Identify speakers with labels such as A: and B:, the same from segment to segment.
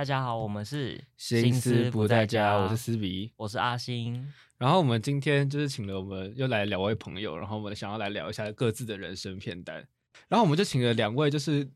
A: 大家好，我们是
B: 心思不在家，我是思比，
A: 我是阿星。
B: 然后我们今天就是请了我们又来两位朋友，然后我们想要来聊一下各自的人生片单。然后我们就请了两位，就是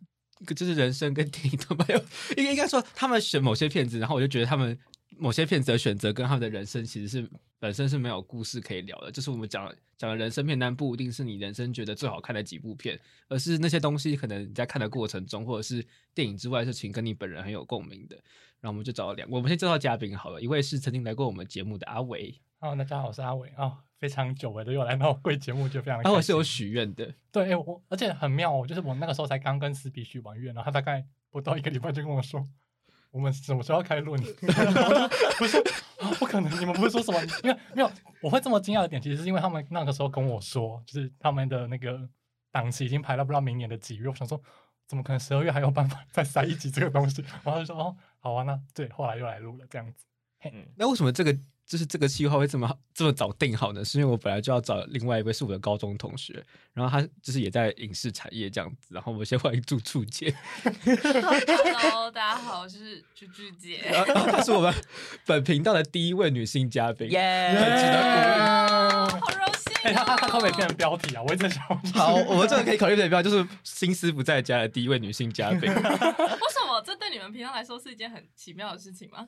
B: 就是人生跟电影都没有，应该应该说他们选某些片子，然后我就觉得他们某些片子的选择跟他们的人生其实是本身是没有故事可以聊的。就是我们讲讲的人生片单，不一定是你人生觉得最好看的几部片，而是那些东西可能你在看的过程中，或者是电影之外的事情，跟你本人很有共鸣的。然后我们就找了两，我们先介绍嘉宾好了。一位是曾经来过我们节目的阿伟。
C: 哦，大家好，我是阿伟啊、哦，非常久违的又来到贵节目，就非常。
B: 阿伟是有许愿的，
C: 对，我而且很妙哦，就是我那个时候才刚跟斯比许完愿，然后他大概不到一个礼拜就跟我说，我们什么时候要开录？不是啊，不可能，你们不会说什么？因为没有，我会这么惊讶的点，其实是因为他们那个时候跟我说，就是他们的那个档期已经排到不知道明年的几月，我想说，怎么可能十二月还有办法再塞一集这个东西？然后就说哦，好啊，那对，后来又来录了这样子。
B: 嗯，那为什么这个？就是这个计划会这么这么早定好呢？是因为我本来就要找另外一位是我的高中同学，然后他就是也在影视产业这样子。然后我们先欢迎柱柱姐。
D: Hello，大家好，我是柱柱姐。
B: 然后她是我们本频道的第一位女性嘉宾，
A: 耶，
B: 很值得鼓励。
D: 好荣幸。
C: 哎，他他他可不可以变成标题啊？我一直想。
B: 好，我们这个可以考虑的标就是心思不在家的第一位女性嘉宾。为
D: 什么？这对你们平常来说是一件很奇妙的事情吗？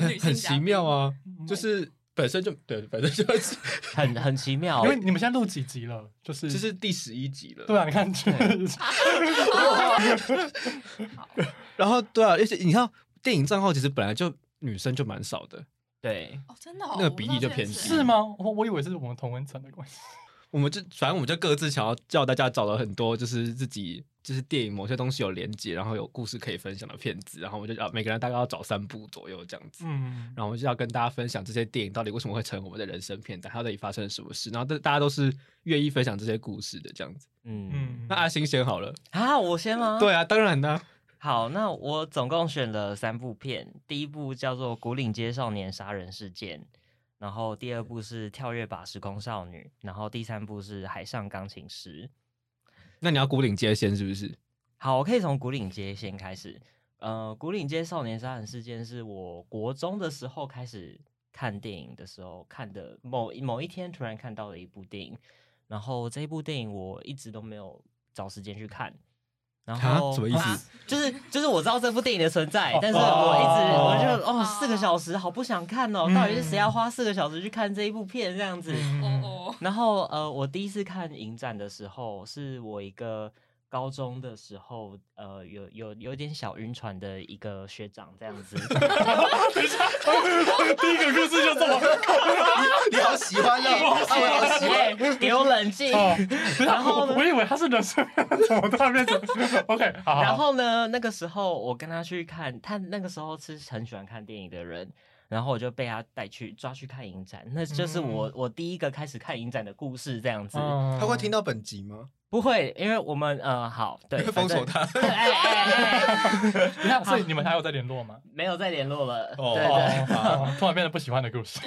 B: 很很奇妙啊，就是本身就对，本身就 是
A: 很很奇妙。
C: 因为你们现在录几集了？就是
B: 这是第十一集了。
C: 对啊，你看，
B: 然后对啊，而且你看电影账号其实本来就女生就蛮少的，
A: 对
D: 哦，真的，
B: 那个比例就偏低，
C: 是吗？我我以为是我们同温层的关系。
B: 我们就反正我们就各自想要叫大家找了很多，就是自己就是电影某些东西有连接，然后有故事可以分享的片子，然后我们就要每个人大概要找三部左右这样子，嗯，然后我们就要跟大家分享这些电影到底为什么会成为我们的人生片段，它到底发生了什么事，然后大家都是愿意分享这些故事的这样子，嗯，那阿星先好了
A: 啊，我先吗？
B: 对啊，当然呢。
A: 好，那我总共选了三部片，第一部叫做《古岭街少年杀人事件》。然后第二部是跳跃吧时空少女，然后第三部是海上钢琴师。
B: 那你要古岭街先是不是？
A: 好，我可以从古岭街先开始。呃，古岭街少年杀人事件是我国中的时候开始看电影的时候看的某某一天突然看到的一部电影，然后这一部电影我一直都没有找时间去看。然后
B: 什么意思？
A: 就是就是我知道这部电影的存在，但是我一直我就哦四个小时好不想看哦，到底是谁要花四个小时去看这一部片这样子？然后呃，我第一次看影展的时候，是我一个。高中的时候，呃，有有有点小晕船的一个学长这样子。
C: 等一下，第一个故事就这么，
B: 你好喜欢哦，我好喜欢，
A: 给我冷静。然后呢，
C: 我以为他是人生怎么突然变成？OK，
A: 然后呢，那个时候我跟他去看，他那个时候是很喜欢看电影的人，然后我就被他带去抓去看影展，那就是我我第一个开始看影展的故事这样子。
B: 他会听到本集吗？
A: 不会，因为我们呃，好，对，
B: 封锁他。
A: 哎 哎哎，
C: 你看，所以你们还有在联络吗？
A: 没有再联络了。
C: 哦，对对，突然变得不喜欢的故事。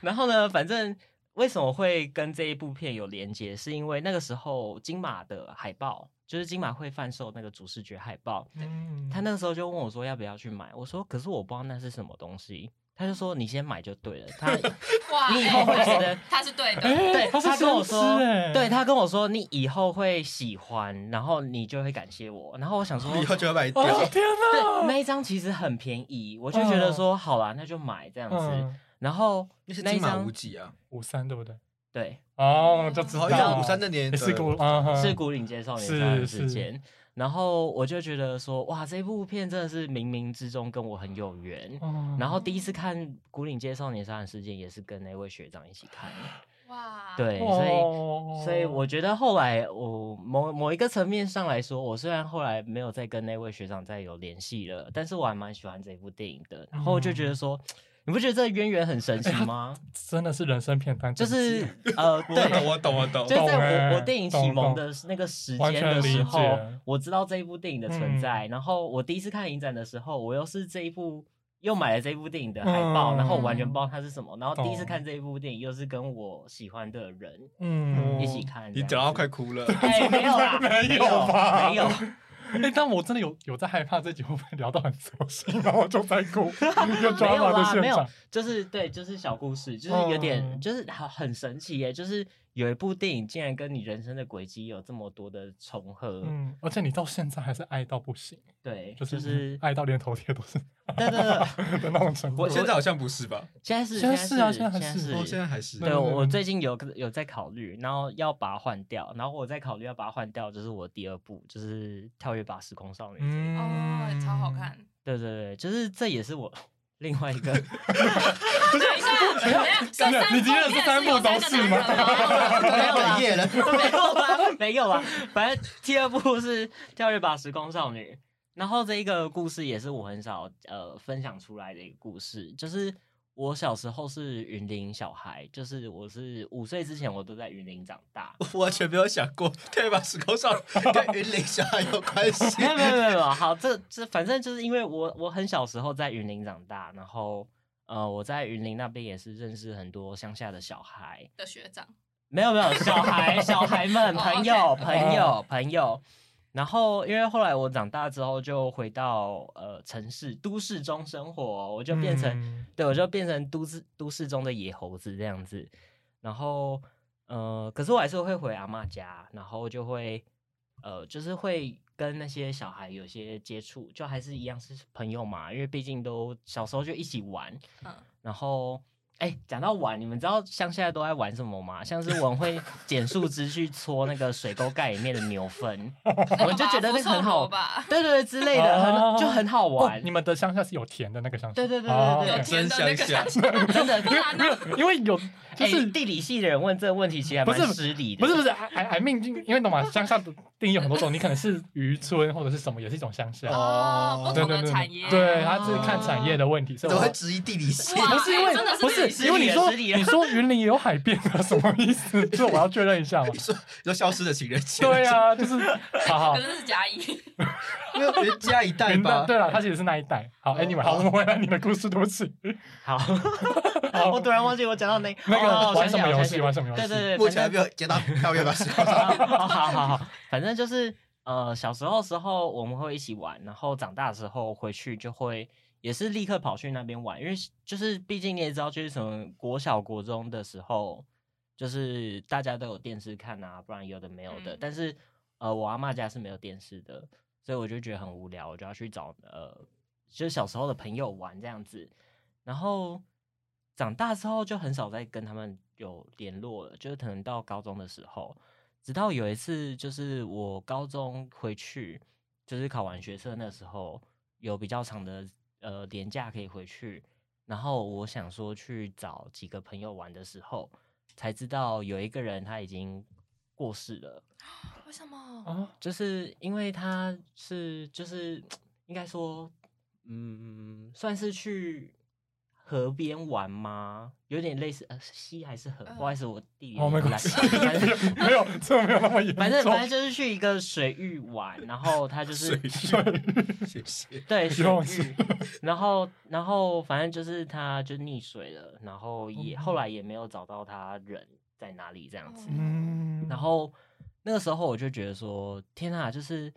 A: 然后呢，反正为什么会跟这一部片有连接？是因为那个时候金马的海报，就是金马会贩售那个主视觉海报。嗯。他那个时候就问我说要不要去买，我说可是我不知道那是什么东西。他就说：“你先买就对了。”他，你以后会觉得
D: 他是对的。
A: 对，他跟我说，对他跟我说，你以后会喜欢，然后你就会感谢我。然后我想说，
B: 以后就要买掉。
C: 天哪！
A: 那一张其实很便宜，我就觉得说，好啦，那就买这样子。然后
B: 那是金马五几啊？
C: 五三对不对？
A: 对。
C: 哦，就知道
B: 五三那年
C: 是古
A: 是古岭街少年杀人事件。然后我就觉得说，哇，这部片真的是冥冥之中跟我很有缘。嗯、然后第一次看《古岭街少年杀人事件》也是跟那位学长一起看。哇，对，所以所以我觉得后来我某某一个层面上来说，我虽然后来没有再跟那位学长再有联系了，但是我还蛮喜欢这部电影的。然后我就觉得说。嗯你不觉得这个渊源很神奇吗？
C: 真的是人生片段，
A: 就是呃，对，
B: 我懂，我懂，
A: 就是在我我电影启蒙的那个时间的时候，我知道这一部电影的存在。然后我第一次看影展的时候，我又是这一部又买了这一部电影的海报，然后我完全不知道它是什么。然后第一次看这一部电影，又是跟我喜欢的人嗯一起看，
B: 你讲到快哭了。
A: 哎，没有啦，没有，没有。
C: 哎，但我真的有有在害怕这集会不会聊到很熟悉，然后我就在哭，有抓马的现场，
A: 没有，就是对，就是小故事，就是有点，嗯、就是很很神奇耶，就是。有一部电影竟然跟你人生的轨迹有这么多的重合，
C: 嗯，而且你到现在还是爱到不行，
A: 对，
C: 就是爱到连头贴都是，
A: 对对对
C: 的那种程度。
B: 我现在好像不是吧？
A: 现在是，
C: 现在是啊，现在还
A: 是，
B: 现在还是。
A: 对，我最近有有在考虑，然后要把它换掉，然后我在考虑要把它换掉，就是我第二部，就是《跳跃吧时空少女》。
D: 哦，超好看。
A: 对对对，就是这也是我。另外一个，没
D: 有，真的，
C: 你今天是三部都是吗？
A: 没有了，没有吧，没有了。反正第二部是《跳跃吧时空少女》，然后这一个故事也是我很少呃分享出来的一个故事，就是。我小时候是云林小孩，就是我是五岁之前我都在云林长大，
B: 我完全没有想过对吧？时空少 跟云林小孩有关系？
A: 没有没有没有，好，这这反正就是因为我我很小时候在云林长大，然后呃我在云林那边也是认识很多乡下的小孩
D: 的学长，
A: 没有没有小孩小孩们朋友朋友朋友。然后，因为后来我长大之后就回到呃城市都市中生活，我就变成、嗯、对，我就变成都市都市中的野猴子这样子。然后呃，可是我还是会回阿嬷家，然后就会呃，就是会跟那些小孩有些接触，就还是一样是朋友嘛，因为毕竟都小时候就一起玩，嗯，然后。哎，讲到玩，你们知道像现在都在玩什么吗？像是我们会捡树枝去搓那个水沟盖里面的牛粪，我就觉得那个很好，对对对之类的，很就很好玩。
C: 你们的乡下是有田的那个乡下？
A: 对对对对对，
D: 真乡下，
A: 真的，
C: 因为因为有就是
A: 地理系的人问这个问题，其实还蛮失礼的。
C: 不是不是，还还命，因为懂吗？乡下的定义有很多种，你可能是渔村或者是什么，也是一种乡下
D: 哦。不同的产业，
C: 对，他是看产业的问题，
B: 所以我会质疑地理系，
C: 不是因为不是。因为你说你说云林也有海边啊，什么意思？这我要确认一下嘛。
B: 说说消失的情人节。
C: 对啊，就是 好好。
D: 可能是嘉义，
B: 因为嘉义一带吧。
C: 对了，他其实是那一代。好，Anyway，好，我们回来你的故事，对不起。
A: 好，我突然忘记我讲到那
C: 那个玩什么游戏，玩什么游戏。
A: 对对对，
B: 目前还没有接到跳跃吧时空。
A: 好好好好，反正就是呃，小时候时候我们会一起玩，然后长大的时候回去就会。也是立刻跑去那边玩，因为就是毕竟你也知道，就是什么国小国中的时候，就是大家都有电视看啊，不然有的没有的。嗯、但是呃，我阿妈家是没有电视的，所以我就觉得很无聊，我就要去找呃，就是小时候的朋友玩这样子。然后长大之后就很少再跟他们有联络了，就是可能到高中的时候，直到有一次就是我高中回去，就是考完学测那时候有比较长的。呃，年假可以回去，然后我想说去找几个朋友玩的时候，才知道有一个人他已经过世了。
D: 为什么？
A: 啊，就是因为他是就是 应该说，嗯，算是去。河边玩吗？有点类似，呃，溪还是河？不好意思，我地理不来。
C: 没有，这没有那么严重。
A: 反正反正就是去一个水域玩，然后他就是
B: 水域，
A: 对水域，然后然后反正就是他就溺水了，然后也后来也没有找到他人在哪里这样子。然后那个时候我就觉得说，天啊，就是。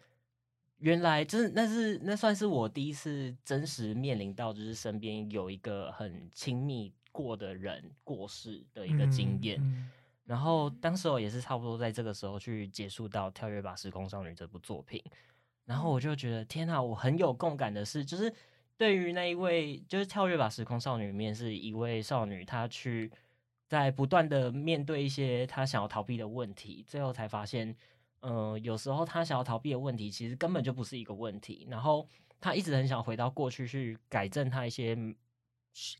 A: 原来就是那是那算是我第一次真实面临到，就是身边有一个很亲密过的人过世的一个经验。嗯嗯、然后当时我也是差不多在这个时候去结束到《跳跃吧时空少女》这部作品。然后我就觉得天哪，我很有共感的是，就是对于那一位就是《跳跃吧时空少女》里面是一位少女，她去在不断的面对一些她想要逃避的问题，最后才发现。嗯、呃，有时候他想要逃避的问题，其实根本就不是一个问题。然后他一直很想回到过去去改正他一些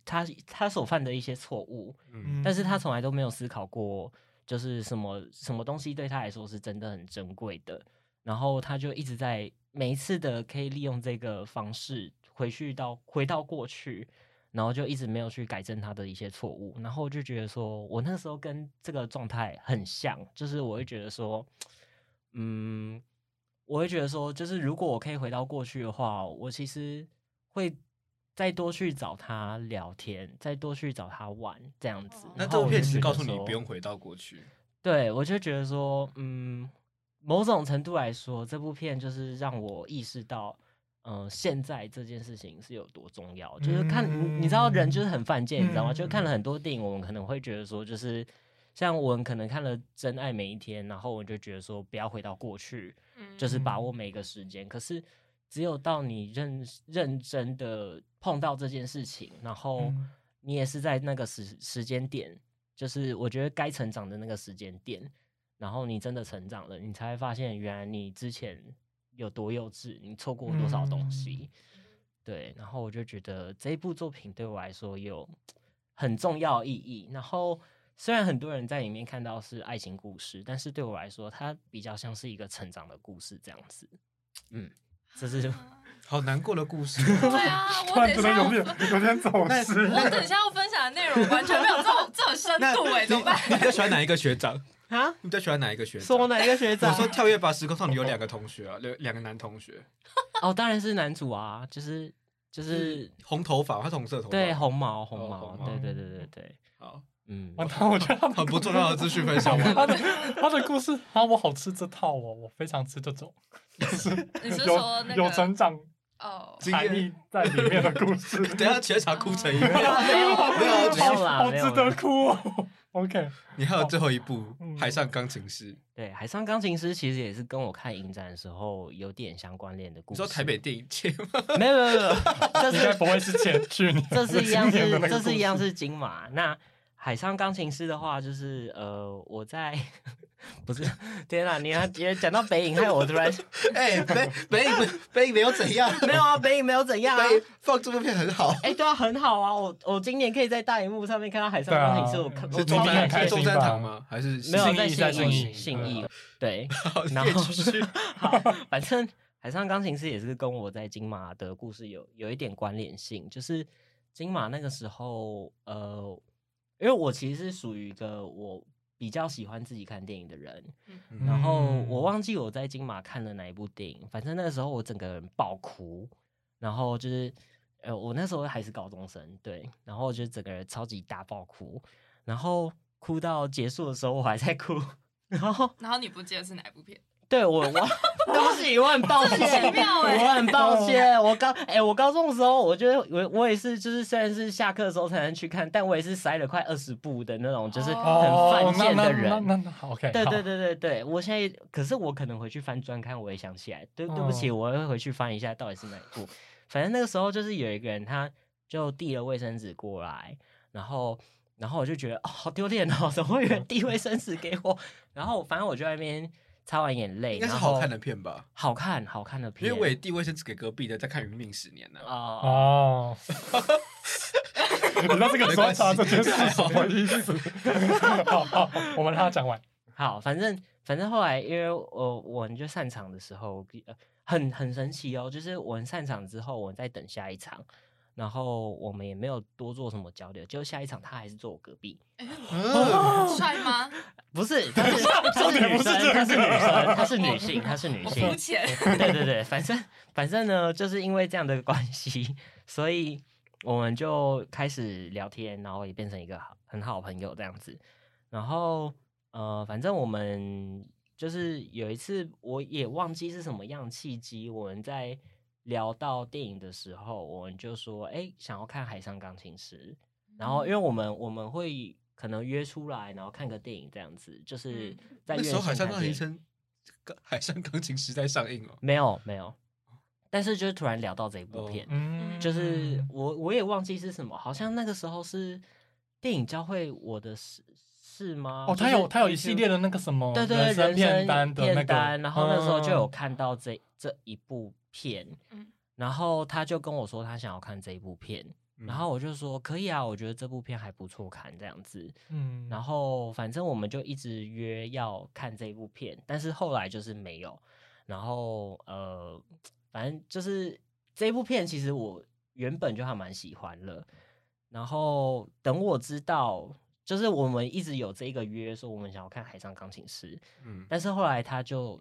A: 他他所犯的一些错误，嗯，但是他从来都没有思考过，就是什么什么东西对他来说是真的很珍贵的。然后他就一直在每一次的可以利用这个方式回去到回到过去，然后就一直没有去改正他的一些错误。然后就觉得说我那时候跟这个状态很像，就是我会觉得说。嗯，我会觉得说，就是如果我可以回到过去的话，我其实会再多去找他聊天，再多去找他玩这样子。
B: 那这部片其实告诉你不用回到过去。
A: 对，我就觉得说，嗯，某种程度来说，这部片就是让我意识到，嗯、呃，现在这件事情是有多重要。就是看，嗯、你知道，人就是很犯贱，嗯、你知道吗？就看了很多电影，我们可能会觉得说，就是像我们可能看了《真爱每一天》，然后我就觉得说，不要回到过去，嗯就是把握每个时间。可是，只有到你认认真的碰到这件事情，然后你也是在那个时时间点，就是我觉得该成长的那个时间点。然后你真的成长了，你才会发现原来你之前有多幼稚，你错过多少东西。嗯、对，然后我就觉得这一部作品对我来说有很重要意义。然后虽然很多人在里面看到是爱情故事，但是对我来说，它比较像是一个成长的故事这样子。嗯，这是
B: 好难过的故事。
D: 对啊，我等一下
C: 有点有点走失。
D: 我等一下要分享的内容完全没有这种这种深度哎，怎么办？
B: 你比较喜欢哪一个学长？
A: 啊，
B: 你比较喜欢哪一个学长？
A: 说哪一个学长？
B: 我说跳跃吧时空少女有两个同学啊，两两个男同学。
A: 哦，当然是男主啊，就是就是
B: 红头发，他是红色头发，
A: 对，红毛红毛，对对对对对。
B: 好，
A: 嗯，
C: 我觉得他
B: 很不重要的资讯分享。
C: 他的他的故事啊，我好吃这套哦，我非常吃这种，
D: 你是说
C: 有成长
D: 哦，
C: 含义在里面的故事。
B: 等下全场哭成一片，
A: 没有没有啦，
C: 好值得哭哦。OK，
B: 你还有最后一部《海上钢琴师》。
A: 对，《海上钢琴师》其实也是跟我看影展的时候有点相关联的故事。
B: 你说台北电影节
A: 吗？没有没有没有，这是
C: 不会是前去年，
A: 这是一样是这是一样是金马。那《海上钢琴师》的话，就是呃，我在。不是，天哪！你要直接讲到北影，害我突然
B: 哎，北北影北影没有怎样，
A: 没有啊，北影没有怎样啊，
B: 放这部片很好，
A: 哎，对啊，很好啊，我我今年可以在大荧幕上面看到《海上钢琴师》，我看
B: 是中山台中山堂吗？还是
A: 没有在信义信义？对，然后好，反正《海上钢琴师》也是跟我在金马的故事有有一点关联性，就是金马那个时候，呃，因为我其实是属于一个我。比较喜欢自己看电影的人，嗯、然后我忘记我在金马看了哪一部电影，反正那个时候我整个人爆哭，然后就是呃，我那时候还是高中生，对，然后就整个人超级大爆哭，然后哭到结束的时候我还在哭，然后
D: 然后你不记得是哪一部片？
A: 对我，我对不起，我很抱歉，我很抱歉。我高哎、欸，我高中的时候，我觉得我我也是，就是虽然是下课的时候才能去看，但我也是塞了快二十部的那种，就是很犯贱的人。
C: 那那好，OK。
A: 对对对对对，我现在可是我可能回去翻专刊，我也想起来。对对不起，我会回去翻一下到底是哪一部。反正那个时候就是有一个人，他就递了卫生纸过来，然后然后我就觉得哦，好丢脸哦，怎么会有人递卫生纸给我？然后反正我就在那边。擦完眼泪，
B: 应该是好看的片吧？
A: 好看，好看的片。
B: 因为我也递卫生纸给隔壁的，在看《余命十年》呢。
C: 哦，你知道这个刷擦这件事是什么意思？好好，我们让他讲完。
A: 好，反正反正后来，因为我我们就散场的时候，很很神奇哦，就是我们散场之后，我们在等下一场。然后我们也没有多做什么交流，就下一场他还是坐我隔壁。
D: 帅吗？
A: 不是，他 是他是女生，他是女生，他是女性，他是女性。对对对，反正反正呢，就是因为这样的关系，所以我们就开始聊天，然后也变成一个好很好朋友这样子。然后呃，反正我们就是有一次，我也忘记是什么样契机，我们在。聊到电影的时候，我们就说：“哎、欸，想要看《海上钢琴师》。”然后，因为我们我们会可能约出来，然后看个电影这样子，就是在那时候《海上钢琴师》《
B: 海上钢琴师》在上映哦。
A: 没有没有，但是就是突然聊到这一部片，哦、就是我我也忘记是什么，好像那个时候是电影教会我的事是吗？
C: 哦，他有他有一系列的那个什么，
A: 对对对，人生片单的那个，然后那时候就有看到这、嗯、这一部。片，然后他就跟我说他想要看这一部片，嗯、然后我就说可以啊，我觉得这部片还不错看这样子，嗯，然后反正我们就一直约要看这一部片，但是后来就是没有，然后呃，反正就是这一部片其实我原本就还蛮喜欢了，然后等我知道，就是我们一直有这个约说我们想要看《海上钢琴师》，嗯，但是后来他就。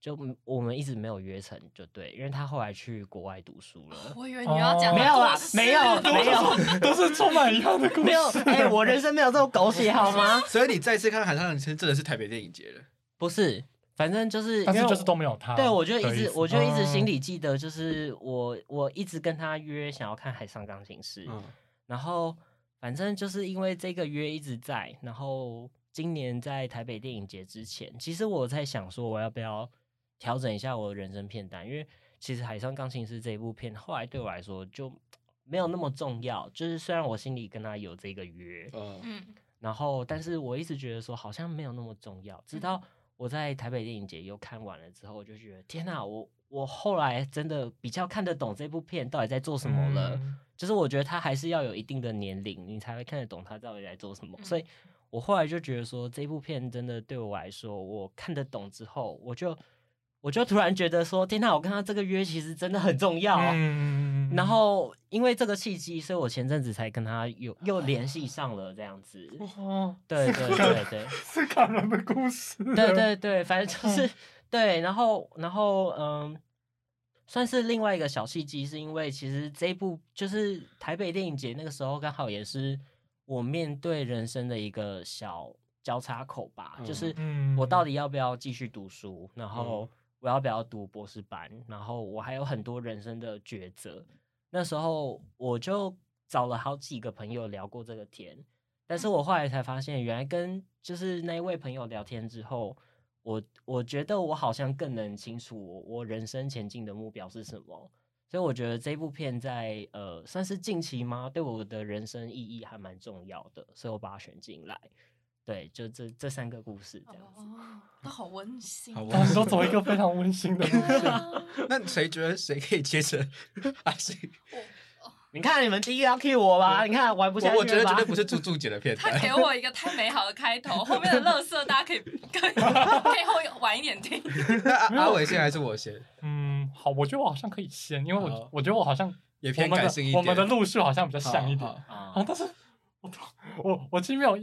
A: 就我们一直没有约成，就对，因为他后来去国外读书了。
D: 我以为你要讲
A: 没有啦，没有没有，
C: 都是充满遗憾的故事。
A: 没有，哎，我人生没有这种狗血好吗？
B: 所以你再次看《海上钢琴师》真的是台北电影节了？
A: 不是，反正就是，
C: 但是就是都没有他。
A: 对，我就一直，我就一直心里记得，就是我我一直跟他约想要看《海上钢琴师》，嗯，然后反正就是因为这个约一直在，然后今年在台北电影节之前，其实我在想说我要不要调整一下我的人生片单，因为其实《海上钢琴师》这一部片后来对我来说就没有那么重要，就是虽然我心里跟他有这个约，嗯。然后，但是我一直觉得说好像没有那么重要。直到我在台北电影节又看完了之后，我就觉得天哪，我我后来真的比较看得懂这部片到底在做什么了。嗯、就是我觉得他还是要有一定的年龄，你才会看得懂他到底在做什么。所以我后来就觉得说这部片真的对我来说，我看得懂之后，我就。我就突然觉得说，天呐，我跟他这个约其实真的很重要。嗯、然后因为这个契机，所以我前阵子才跟他有又联系上了这样子。哦，对对对对，
C: 是感人 的故事。
A: 对对对，反正就是、嗯、对。然后然后嗯，算是另外一个小契机，是因为其实这一部就是台北电影节那个时候，刚好也是我面对人生的一个小交叉口吧。嗯、就是我到底要不要继续读书，然后。我要不要读博士班？然后我还有很多人生的抉择。那时候我就找了好几个朋友聊过这个天，但是我后来才发现，原来跟就是那位朋友聊天之后，我我觉得我好像更能清楚我，我人生前进的目标是什么。所以我觉得这部片在呃算是近期吗？对我的人生意义还蛮重要的，所以我把它选进来。对，就这这三个故事这样子，
D: 哦、都好温馨。
C: 我们都走一个非常温馨的路线。
B: 那谁觉得谁可以接着阿信？
A: 你看你们第一个要 cue 我吧？你看玩不下去。
B: 我觉得绝对不是猪猪姐的片 段
D: 他给我一个太美好的开头，后面的乐色大家可以可以可以后晚一点听。
B: 阿阿伟先还是我先？
C: 嗯，好，我觉得我好像可以先，因为我好我觉得我好像
B: 也偏感性一点，
C: 我们的路数好像比较像一点啊。但是我我我其实没有。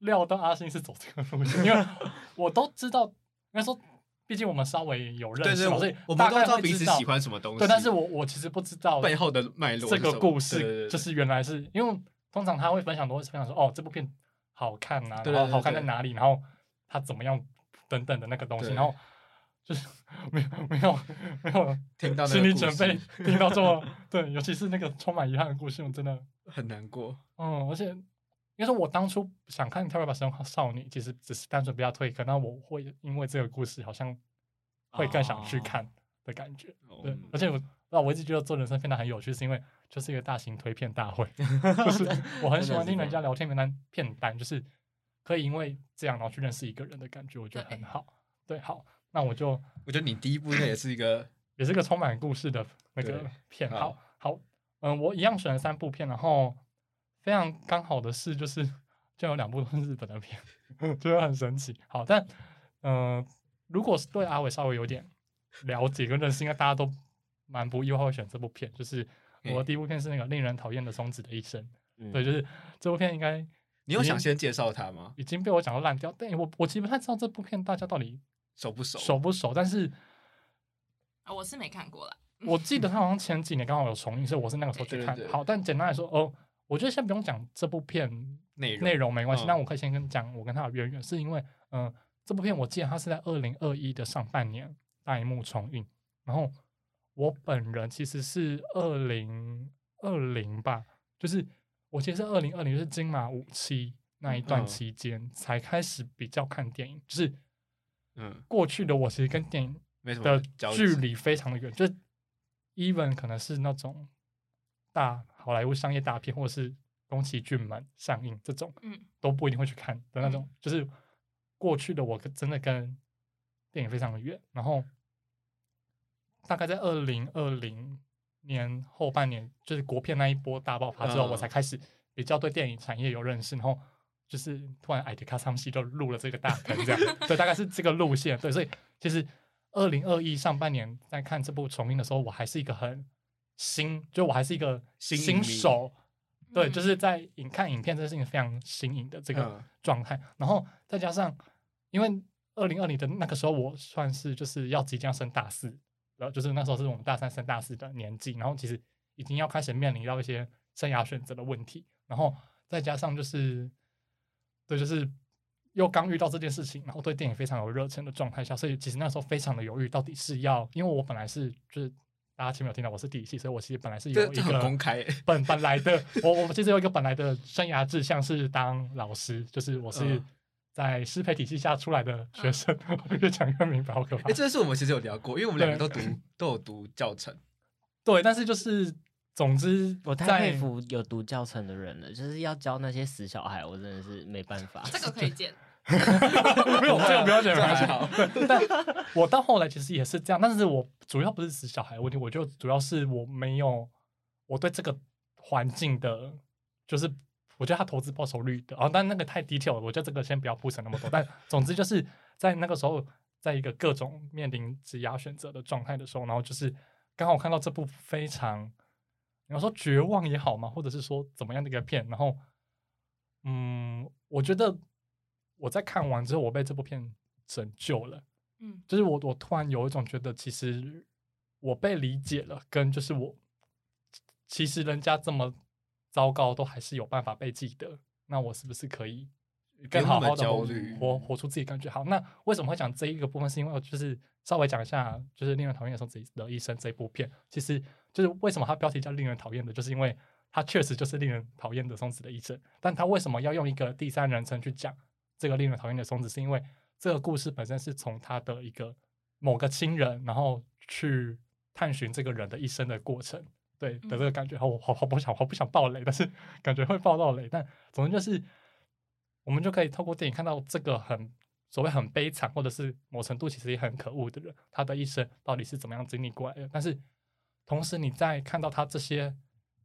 C: 料到阿信是走这个路线，因为 我都知道，应该说，毕竟我们稍微有认识嘛，所以
B: 我们都知道彼此喜欢什么东西。
C: 对，但是我我其实不知道
B: 背后的脉络。
C: 这个故事就是原来是因为通常他会分享都会分享说，哦，这部片好看呐，然后好看在哪里，然后他怎么样等等的那个东西，然后就是没有没有没有
B: 听到
C: 心理准备听到这么对，尤其是那个充满遗憾的故事，我真的
B: 很难过。
C: 嗯，而且。因为说我当初想看《跳跃吧神话少女》，其实只是单纯比较推，可能我会因为这个故事好像会更想去看的感觉。Oh. 对，而且我那我一直觉得做人生片段很有趣，是因为就是一个大型推片大会，就是我很喜欢听人家聊天片单片单，就是可以因为这样然后去认识一个人的感觉，我觉得很好。对，好，那我就
B: 我觉得你第一部应该也是一个
C: 也是个充满故事的那个片。好，好，嗯，我一样选了三部片，然后。非常刚好的事就是，就有两部都是日本的片，觉得很神奇。好，但嗯、呃，如果是对阿伟稍微有点了解跟认识，应该大家都蛮不意外会选这部片。就是我的第一部片是那个令人讨厌的松子的一生。嗯、对，就是这部片应该
B: 你有想先介绍它吗？
C: 已经被我讲到烂掉。但我我其实不太知道这部片大家到底
B: 熟不熟，
C: 熟不熟。但是
D: 我是没看过啦。
C: 我记得他好像前几年刚好有重映，所以我是那个时候去看。好，但简单来说，哦。我觉得先不用讲这部片内容，内容没关系。那、嗯、我可以先跟讲我跟他的渊源，是因为嗯、呃，这部片我记得它是在二零二一的上半年大荧幕重映，然后我本人其实是二零二零吧，就是我其实是二零二零就是金马五期那一段期间才开始比较看电影，嗯、就是嗯，过去的我其实跟电影的距离非常的远，就是 even 可能是那种大。好莱坞商业大片，或者是宫崎骏们上映这种，嗯，都不一定会去看的那种。嗯、就是过去的我真的跟电影非常的远。然后大概在二零二零年后半年，就是国片那一波大爆发之后，嗯、我才开始比较对电影产业有认识。然后就是突然艾迪卡桑西就入了这个大坑，这样 对，大概是这个路线。对，所以其实二零二一上半年在看这部重映的时候，我还是一个很。新，就我还是一个新手，对，就是在影看影片这件事情非常新颖的这个状态，然后再加上，因为二零二零的那个时候，我算是就是要即将升大四，然后就是那时候是我们大三升大四的年纪，然后其实已经要开始面临到一些生涯选择的问题，然后再加上就是，对，就是又刚遇到这件事情，然后对电影非常有热忱的状态下，所以其实那时候非常的犹豫，到底是要，因为我本来是就是大家前面有听到我是地理系，所以我其实本来是有一个
B: 公开
C: 本本来的 我我其实有一个本来的生涯志向是当老师，就是我是在师培体系下出来的学生，越讲越明白，好可怕。
B: 哎，这是我们其实有聊过，因为我们两个都读都有读教程，
C: 对，但是就是。总之，
A: 我太佩服有读教程的人了，就是要教那些死小孩，我真的是没办法。
D: 这个可以剪，
C: 没有这个不要剪，还好。但我到后来其实也是这样，但是我主要不是死小孩的问题，我就主要是我没有我对这个环境的，就是我觉得他投资报酬率的，哦，但那个太 detail 了，我觉得这个先不要铺陈那么多。但总之就是在那个时候，在一个各种面临职涯选择的状态的时候，然后就是刚好看到这部非常。你要说绝望也好嘛，或者是说怎么样的一个片，然后，嗯，我觉得我在看完之后，我被这部片拯救了，嗯，就是我我突然有一种觉得，其实我被理解了，跟就是我其实人家这么糟糕，都还是有办法被记得，那我是不是可以更好好的活活，活出自己感觉好？那为什么会讲这一个部分？是因为我就是稍微讲一下，就是令人讨厌的松子的一生这部片，其实。就是为什么它标题叫令人讨厌的，就是因为他确实就是令人讨厌的松子的一生。但他为什么要用一个第三人称去讲这个令人讨厌的松子？是因为这个故事本身是从他的一个某个亲人，然后去探寻这个人的一生的过程，对的这个感觉。好，我好好不想，好不想爆雷，但是 感觉会爆到雷。但总之就是，我们就可以透过电影看到这个很所谓很悲惨，或者是某程度其实也很可恶的人，他的一生到底是怎么样经历过来的。但是。同时，你在看到他这些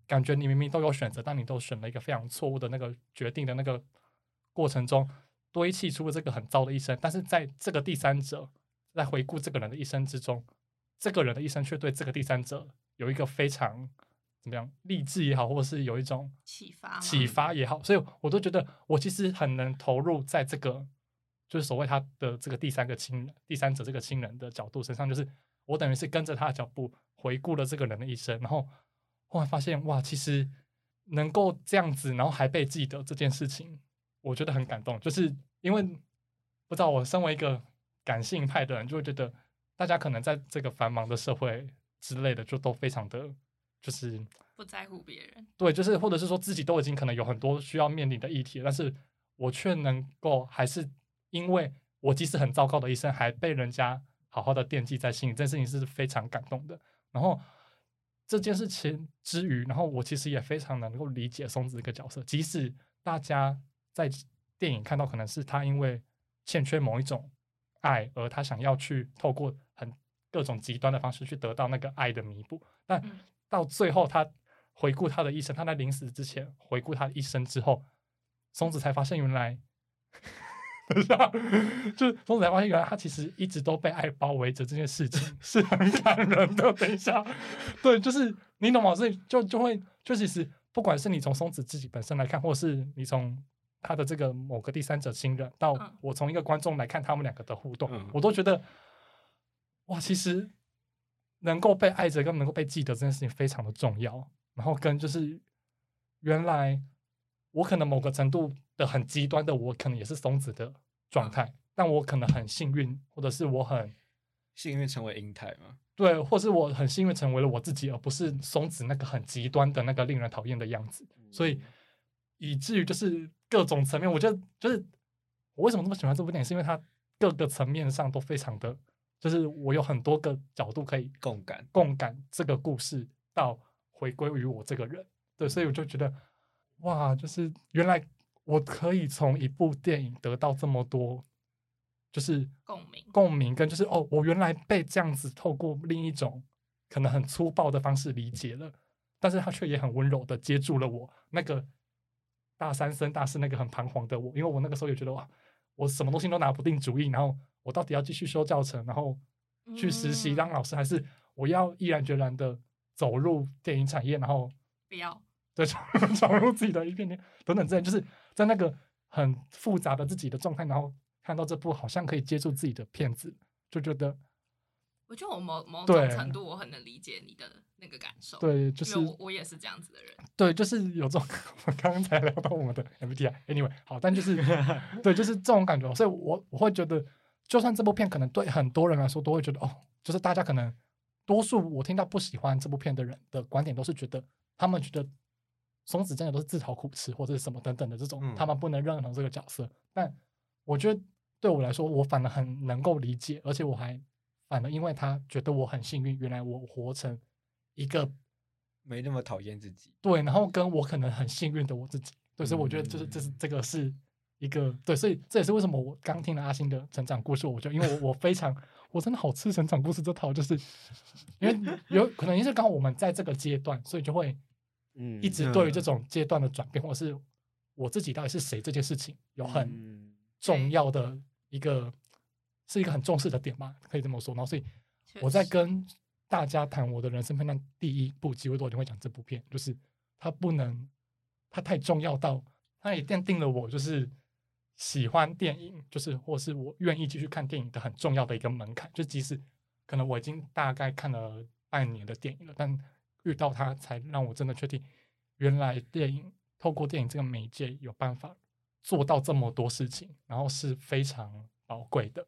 C: 感觉，你明明都有选择，但你都选了一个非常错误的那个决定的那个过程中，堆砌出了这个很糟的一生。但是在这个第三者在回顾这个人的一生之中，这个人的一生却对这个第三者有一个非常怎么样励志也好，或者是有一种
D: 启发
C: 启发也好，所以我都觉得我其实很能投入在这个就是所谓他的这个第三个亲人、第三者这个亲人的角度身上，就是我等于是跟着他的脚步。回顾了这个人的一生，然后后来发现，哇，其实能够这样子，然后还被记得这件事情，我觉得很感动。就是因为不知道，我身为一个感性派的人，就会觉得大家可能在这个繁忙的社会之类的，就都非常的，就是
D: 不在乎别人。
C: 对，就是或者是说自己都已经可能有很多需要面临的议题，但是我却能够还是因为我即使很糟糕的一生，还被人家好好的惦记在心里，这件事情是非常感动的。然后这件事情之余，然后我其实也非常能够理解松子这个角色，即使大家在电影看到可能是他因为欠缺某一种爱，而他想要去透过很各种极端的方式去得到那个爱的弥补，但到最后他回顾他的一生，他在临死之前回顾他的一生之后，松子才发现原来。等一下，就是松子才发现，原来他其实一直都被爱包围着，这件事情 是很感人的。等一下，对，就是你懂吗？所以就就会，就其实不管是你从松子自己本身来看，或是你从他的这个某个第三者亲人，到我从一个观众来看他们两个的互动，嗯、我都觉得，哇，其实能够被爱着跟能够被记得这件事情非常的重要。然后跟就是原来。我可能某个程度的很极端的，我可能也是松子的状态，嗯、但我可能很幸运，或者是我很
B: 幸运成为英台嘛？
C: 对，或是我很幸运成为了我自己，而不是松子那个很极端的那个令人讨厌的样子。嗯、所以以至于就是各种层面，我觉得就是我为什么这么喜欢这部电影，是因为它各个层面上都非常的，就是我有很多个角度可以
B: 共感
C: 共感这个故事到回归于我这个人。对，所以我就觉得。哇，就是原来我可以从一部电影得到这么多，就是
D: 共鸣，
C: 共鸣跟就是哦，我原来被这样子透过另一种可能很粗暴的方式理解了，但是他却也很温柔的接住了我那个大三升大四那个很彷徨的我，因为我那个时候也觉得哇，我什么东西都拿不定主意，然后我到底要继续修教程，然后去实习当老师，还是我要毅然决然的走入电影产业，然后
D: 不要。
C: 对，闯闯 入自己的一片天，等等，之类。就是在那个很复杂的自己的状态，然后看到这部好像可以接住自己的片子，就觉得
D: 我觉得我某某种程度我很能理解你的那个感受。
C: 对，就是
D: 我我也是这样子的人。
C: 对，就是有这种，我刚刚才聊到我们的 MBTI，Anyway，好，但就是 对，就是这种感觉，所以我我会觉得，就算这部片可能对很多人来说都会觉得哦，就是大家可能多数我听到不喜欢这部片的人的观点都是觉得，他们觉得松子真的都是自讨苦吃或者是什么等等的这种，嗯、他们不能认同这个角色。但我觉得对我来说，我反而很能够理解，而且我还。反而因为他觉得我很幸运，原来我活成一个
B: 没那么讨厌自己。
C: 对，然后跟我可能很幸运的我自己，对，所以我觉得就是这是这个是一个对，所以这也是为什么我刚听了阿星的成长故事，我就因为我我非常我真的好吃成长故事这套，就是因为有可能也是刚好我们在这个阶段，所以就会嗯一直对于这种阶段的转变，或者是我自己到底是谁这件事情有很重要的一个。是一个很重视的点嘛，可以这么说。然后，所以我在跟大家谈我的人生片段，第一部机会多，我就会讲这部片，就是它不能，它太重要到它也奠定了我就是喜欢电影，就是或是我愿意继续看电影的很重要的一个门槛。就即使可能我已经大概看了半年的电影了，但遇到它才让我真的确定，原来电影透过电影这个媒介有办法做到这么多事情，然后是非常宝贵的。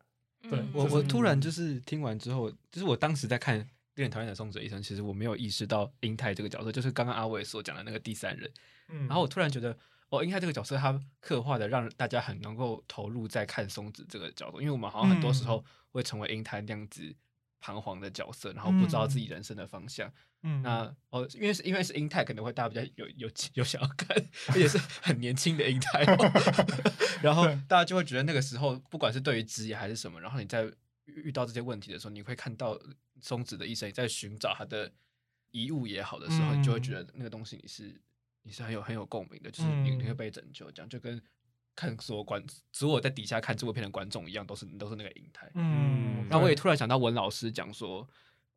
C: 对
B: 我，我突然就是听完之后，就是我当时在看《令人讨厌的松子医生》，其实我没有意识到英泰这个角色，就是刚刚阿伟所讲的那个第三人。嗯，然后我突然觉得，哦，英泰这个角色他刻画的让大家很能够投入在看松子这个角度，因为我们好像很多时候会成为英泰那样子彷徨的角色，然后不知道自己人生的方向。嗯，那哦，因为是因为是英泰，可能会大家比较有有有想要看，而且是很年轻的英泰，然后大家就会觉得那个时候，不管是对于职业还是什么，然后你在遇到这些问题的时候，你会看到松子的医生在寻找他的遗物也好的时候，嗯、你就会觉得那个东西你是你是很有很有共鸣的，就是你你会被拯救，这样就跟看所有观所有在底下看这部片的观众一样，都是都是那个影台。嗯，那我也突然想到文老师讲说。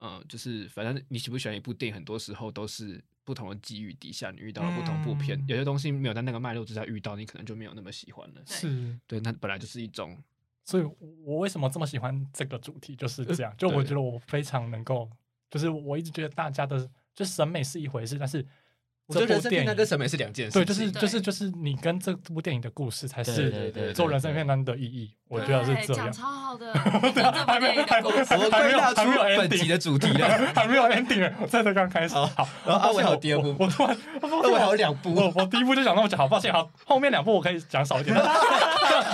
B: 嗯，就是反正你喜不喜欢一部电影，很多时候都是不同的机遇底下，你遇到了不同部片，嗯、有些东西没有在那个脉络之下遇到，你可能就没有那么喜欢了。
C: 是，
B: 对，那本来就是一种。
C: 所以我为什么这么喜欢这个主题，就是这样。就我觉得我非常能够，就是我一直觉得大家的，就审美是一回事，但是。
B: 我觉得人生片段跟审美是两件事。
C: 对，就是就是就是你跟这部电影的故事才是做人生片段的意义。我觉得是这样。讲超好的，还没有还没有
B: 还没有本集的主题了，
C: 还没有 ending，这刚开始。好，
B: 然后阿伟还有第二部，
C: 我突然阿伟还有两部，我第一部就想那么讲，好抱歉，好，后面两部我可以讲少一点。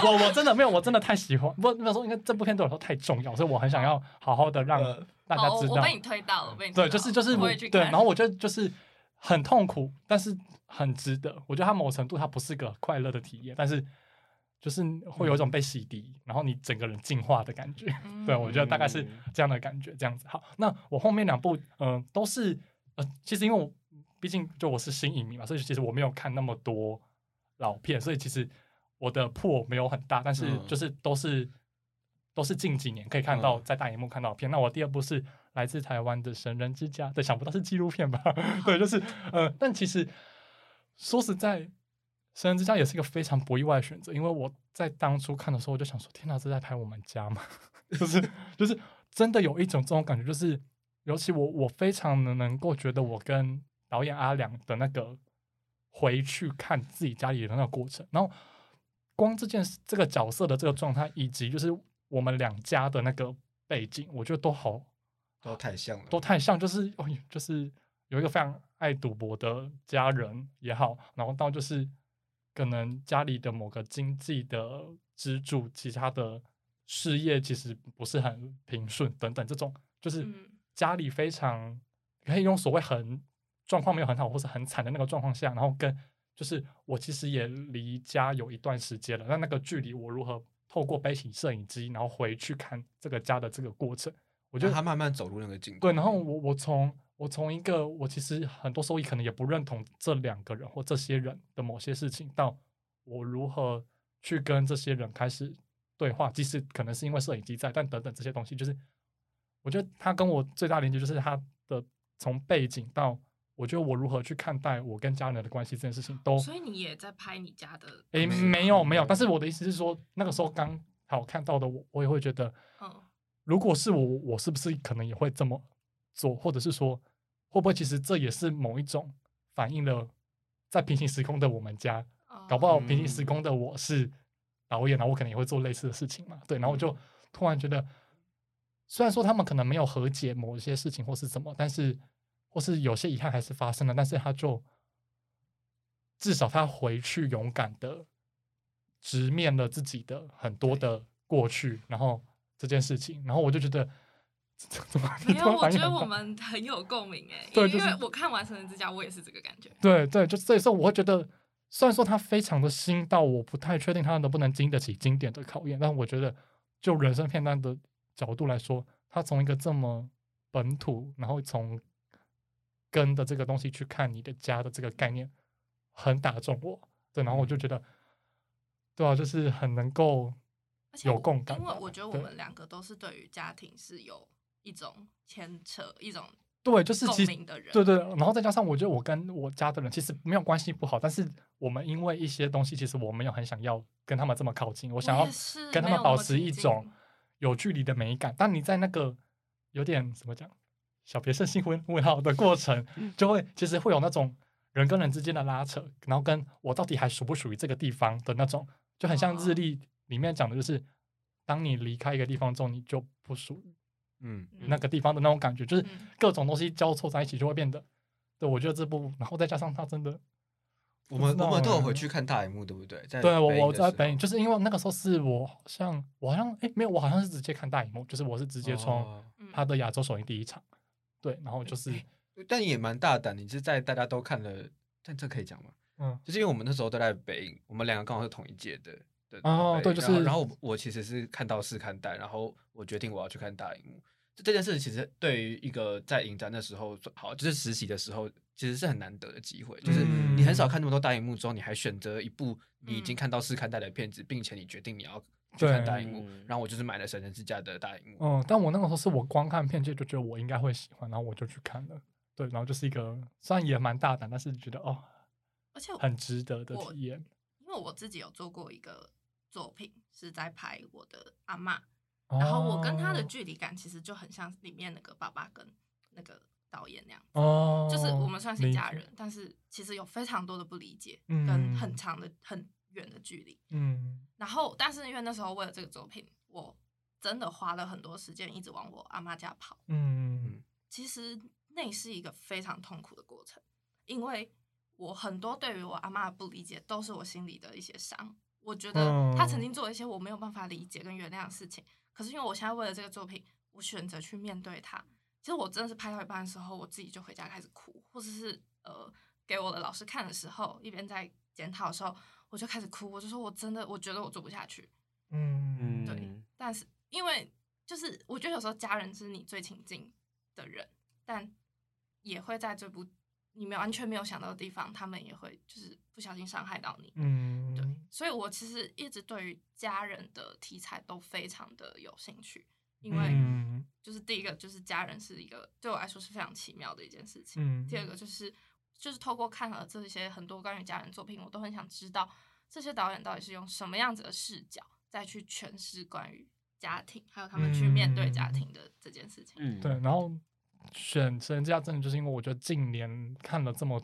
C: 我我真的没有，我真的太喜欢，不没有说，因为这部片对我来说太重要，所以我很想要好好的让大家知道。
D: 我被你推到了，被你
C: 对，就是就是对，然后我觉得就是。很痛苦，但是很值得。我觉得它某程度它不是个快乐的体验，但是就是会有一种被洗涤，嗯、然后你整个人进化的感觉。嗯、对，我觉得大概是这样的感觉，这样子。好，那我后面两部，嗯、呃，都是呃，其实因为我毕竟就我是新影迷嘛，所以其实我没有看那么多老片，所以其实我的破没有很大，但是就是都是、嗯、都是近几年可以看到在大荧幕看到的片。嗯、那我第二部是。来自台湾的神人之家，对，想不到是纪录片吧？对，就是呃，但其实说实在，神人之家也是一个非常不意外的选择，因为我在当初看的时候，我就想说，天哪，这在拍我们家吗？就是就是真的有一种这种感觉，就是尤其我我非常的能够觉得，我跟导演阿良的那个回去看自己家里的那个过程，然后光这件事、这个角色的这个状态，以及就是我们两家的那个背景，我觉得都好。
B: 都太像了，
C: 都太像，就是哦，就是有一个非常爱赌博的家人也好，然后到就是可能家里的某个经济的支柱，其他的事业其实不是很平顺等等，这种就是家里非常可以用所谓很状况没有很好或是很惨的那个状况下，然后跟就是我其实也离家有一段时间了，那那个距离我如何透过背起摄影机，然后回去看这个家的这个过程。我觉得
B: 他慢慢走入那个境界。
C: 对，然后我我从我从一个我其实很多时候可能也不认同这两个人或这些人的某些事情，到我如何去跟这些人开始对话，即使可能是因为摄影机在，但等等这些东西，就是我觉得他跟我最大连接就是他的从背景到我觉得我如何去看待我跟家人的关系这件事情都。
D: 所以你也在拍你家的？
C: 诶，没有没有，但是我的意思是说，那个时候刚好看到的我，我也会觉得，嗯。如果是我，我是不是可能也会这么做？或者是说，会不会其实这也是某一种反映了在平行时空的我们家？搞不好平行时空的我是导演，然后我可能也会做类似的事情嘛？对，然后我就突然觉得，虽然说他们可能没有和解某一些事情或是怎么，但是或是有些遗憾还是发生了，但是他就至少他回去勇敢的直面了自己的很多的过去，然后这件事情，然后我就觉得。
D: 没有，我觉得我们很有共鸣哎，对，因为我看完《神人之家》，我也是这个感觉。
C: 对对，就这时候我会觉得，虽然说他非常的新到，我不太确定他能不能经得起经典的考验，但我觉得就人生片段的角度来说，他从一个这么本土，然后从根的这个东西去看你的家的这个概念，很打中我。对，然后我就觉得，对啊，就是很能够有共感，
D: 因为我觉得我们两个都是对于家庭是有。一种牵扯，一种
C: 对，就是其实对对，然后再加上我觉得我跟我家的人其实没有关系不好，但是我们因为一些东西，其实我没有很想要跟他们这么靠近，我想要跟他们保持一种有距离的美感。但你在那个有点怎么讲小别胜新婚问号的过程，就会其实会有那种人跟人之间的拉扯，然后跟我到底还属不属于这个地方的那种，就很像日历里面讲的，就是当你离开一个地方之后，你就不属于。嗯，那个地方的那种感觉，就是各种东西交错在一起，就会变得。对，我觉得这部，然后再加上他真的，
B: 我们我们都有回去看大荧幕，对不对？
C: 对，我我在北影，就是因为那个时候是我好像我好像哎没有，我好像是直接看大荧幕，就是我是直接从他的亚洲首映第一场，对，然后就是，
B: 但也蛮大胆，你是在大家都看了，但这可以讲吗？嗯，就是因为我们那时候都在北影，我们两个刚好是同一届的。
C: 哦，对，就是，
B: 然后我其实是看到试看带，然后我决定我要去看大荧幕。这件事其实对于一个在影展的时候，好，就是实习的时候，其实是很难得的机会。就是你很少看那么多大荧幕之后，你还选择一部你已经看到试看带的片子，并且你决定你要去看大荧幕。然后我就是买了《神人之家》的大荧幕。
C: 嗯，但我那个时候是我光看片就就觉得我应该会喜欢，然后我就去看了。对，然后就是一个虽然也蛮大胆，但是觉得哦，
D: 而且
C: 很值得的体验。
D: 因为我自己有做过一个。作品是在拍我的阿嬷，然后我跟他的距离感其实就很像里面那个爸爸跟那个导演那样子，哦，就是我们算是一家人，但是其实有非常多的不理解，跟很长的很远的距离，嗯，然后但是因为那时候为了这个作品，我真的花了很多时间一直往我阿妈家跑，嗯，其实那是一个非常痛苦的过程，因为我很多对于我阿妈的不理解，都是我心里的一些伤。我觉得他曾经做了一些我没有办法理解跟原谅的事情，可是因为我现在为了这个作品，我选择去面对他。其实我真的是拍到一半的时候，我自己就回家开始哭，或者是呃给我的老师看的时候，一边在检讨的时候，我就开始哭。我就说我真的我觉得我做不下去。嗯，对。但是因为就是我觉得有时候家人是你最亲近的人，但也会在这部。你们完全没有想到的地方，他们也会就是不小心伤害到你。嗯，对，所以我其实一直对于家人的题材都非常的有兴趣，因为就是第一个就是家人是一个对我来说是非常奇妙的一件事情。嗯，第二个就是就是透过看了这些很多关于家人作品，我都很想知道这些导演到底是用什么样子的视角再去诠释关于家庭，还有他们去面对家庭的这件事情。
C: 嗯，对，然后。选神家真的就是因为我觉得近年看了这么，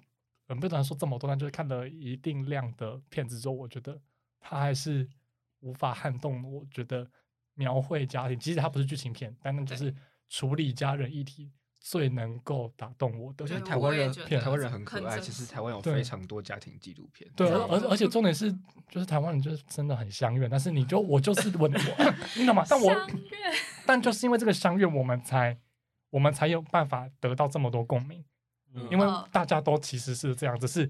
C: 嗯，不能说这么多，但就是看了一定量的片子之后，我觉得他还是无法撼动。我觉得描绘家庭，即使它不是剧情片，但那就是处理家人议题最能够打动我的。
B: 我觉得台湾人，台湾人很可爱。其实台湾有非常多家庭纪录片。
C: 对，而而且重点是，就是台湾人就是真的很相愿。但是你就我就是我，你懂吗？但我但就是因为这个相愿，我们才。我们才有办法得到这么多共鸣，嗯、因为大家都其实是这样，只是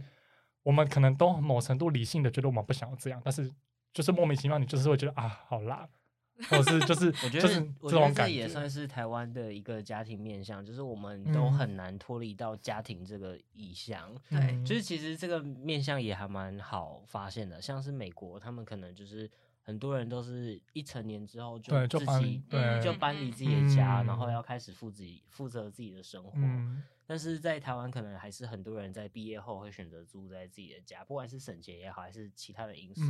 C: 我们可能都某程度理性的觉得我们不想要这样，但是就是莫名其妙，你就是会觉得啊，好辣，或者是就是
A: 我觉得
C: 就是这种感觉
A: 也算是台湾的一个家庭面向，就是我们都很难脱离到家庭这个意向。对、嗯，就是其实这个面向也还蛮好发现的，像是美国，他们可能就是很多人都是一成年之后就自己
C: 对
A: 就搬离自己的家，然后要开始负自己负责自己的生活。但是在台湾，可能还是很多人在毕业后会选择住在自己的家，不管是省钱也好，还是其他的因素。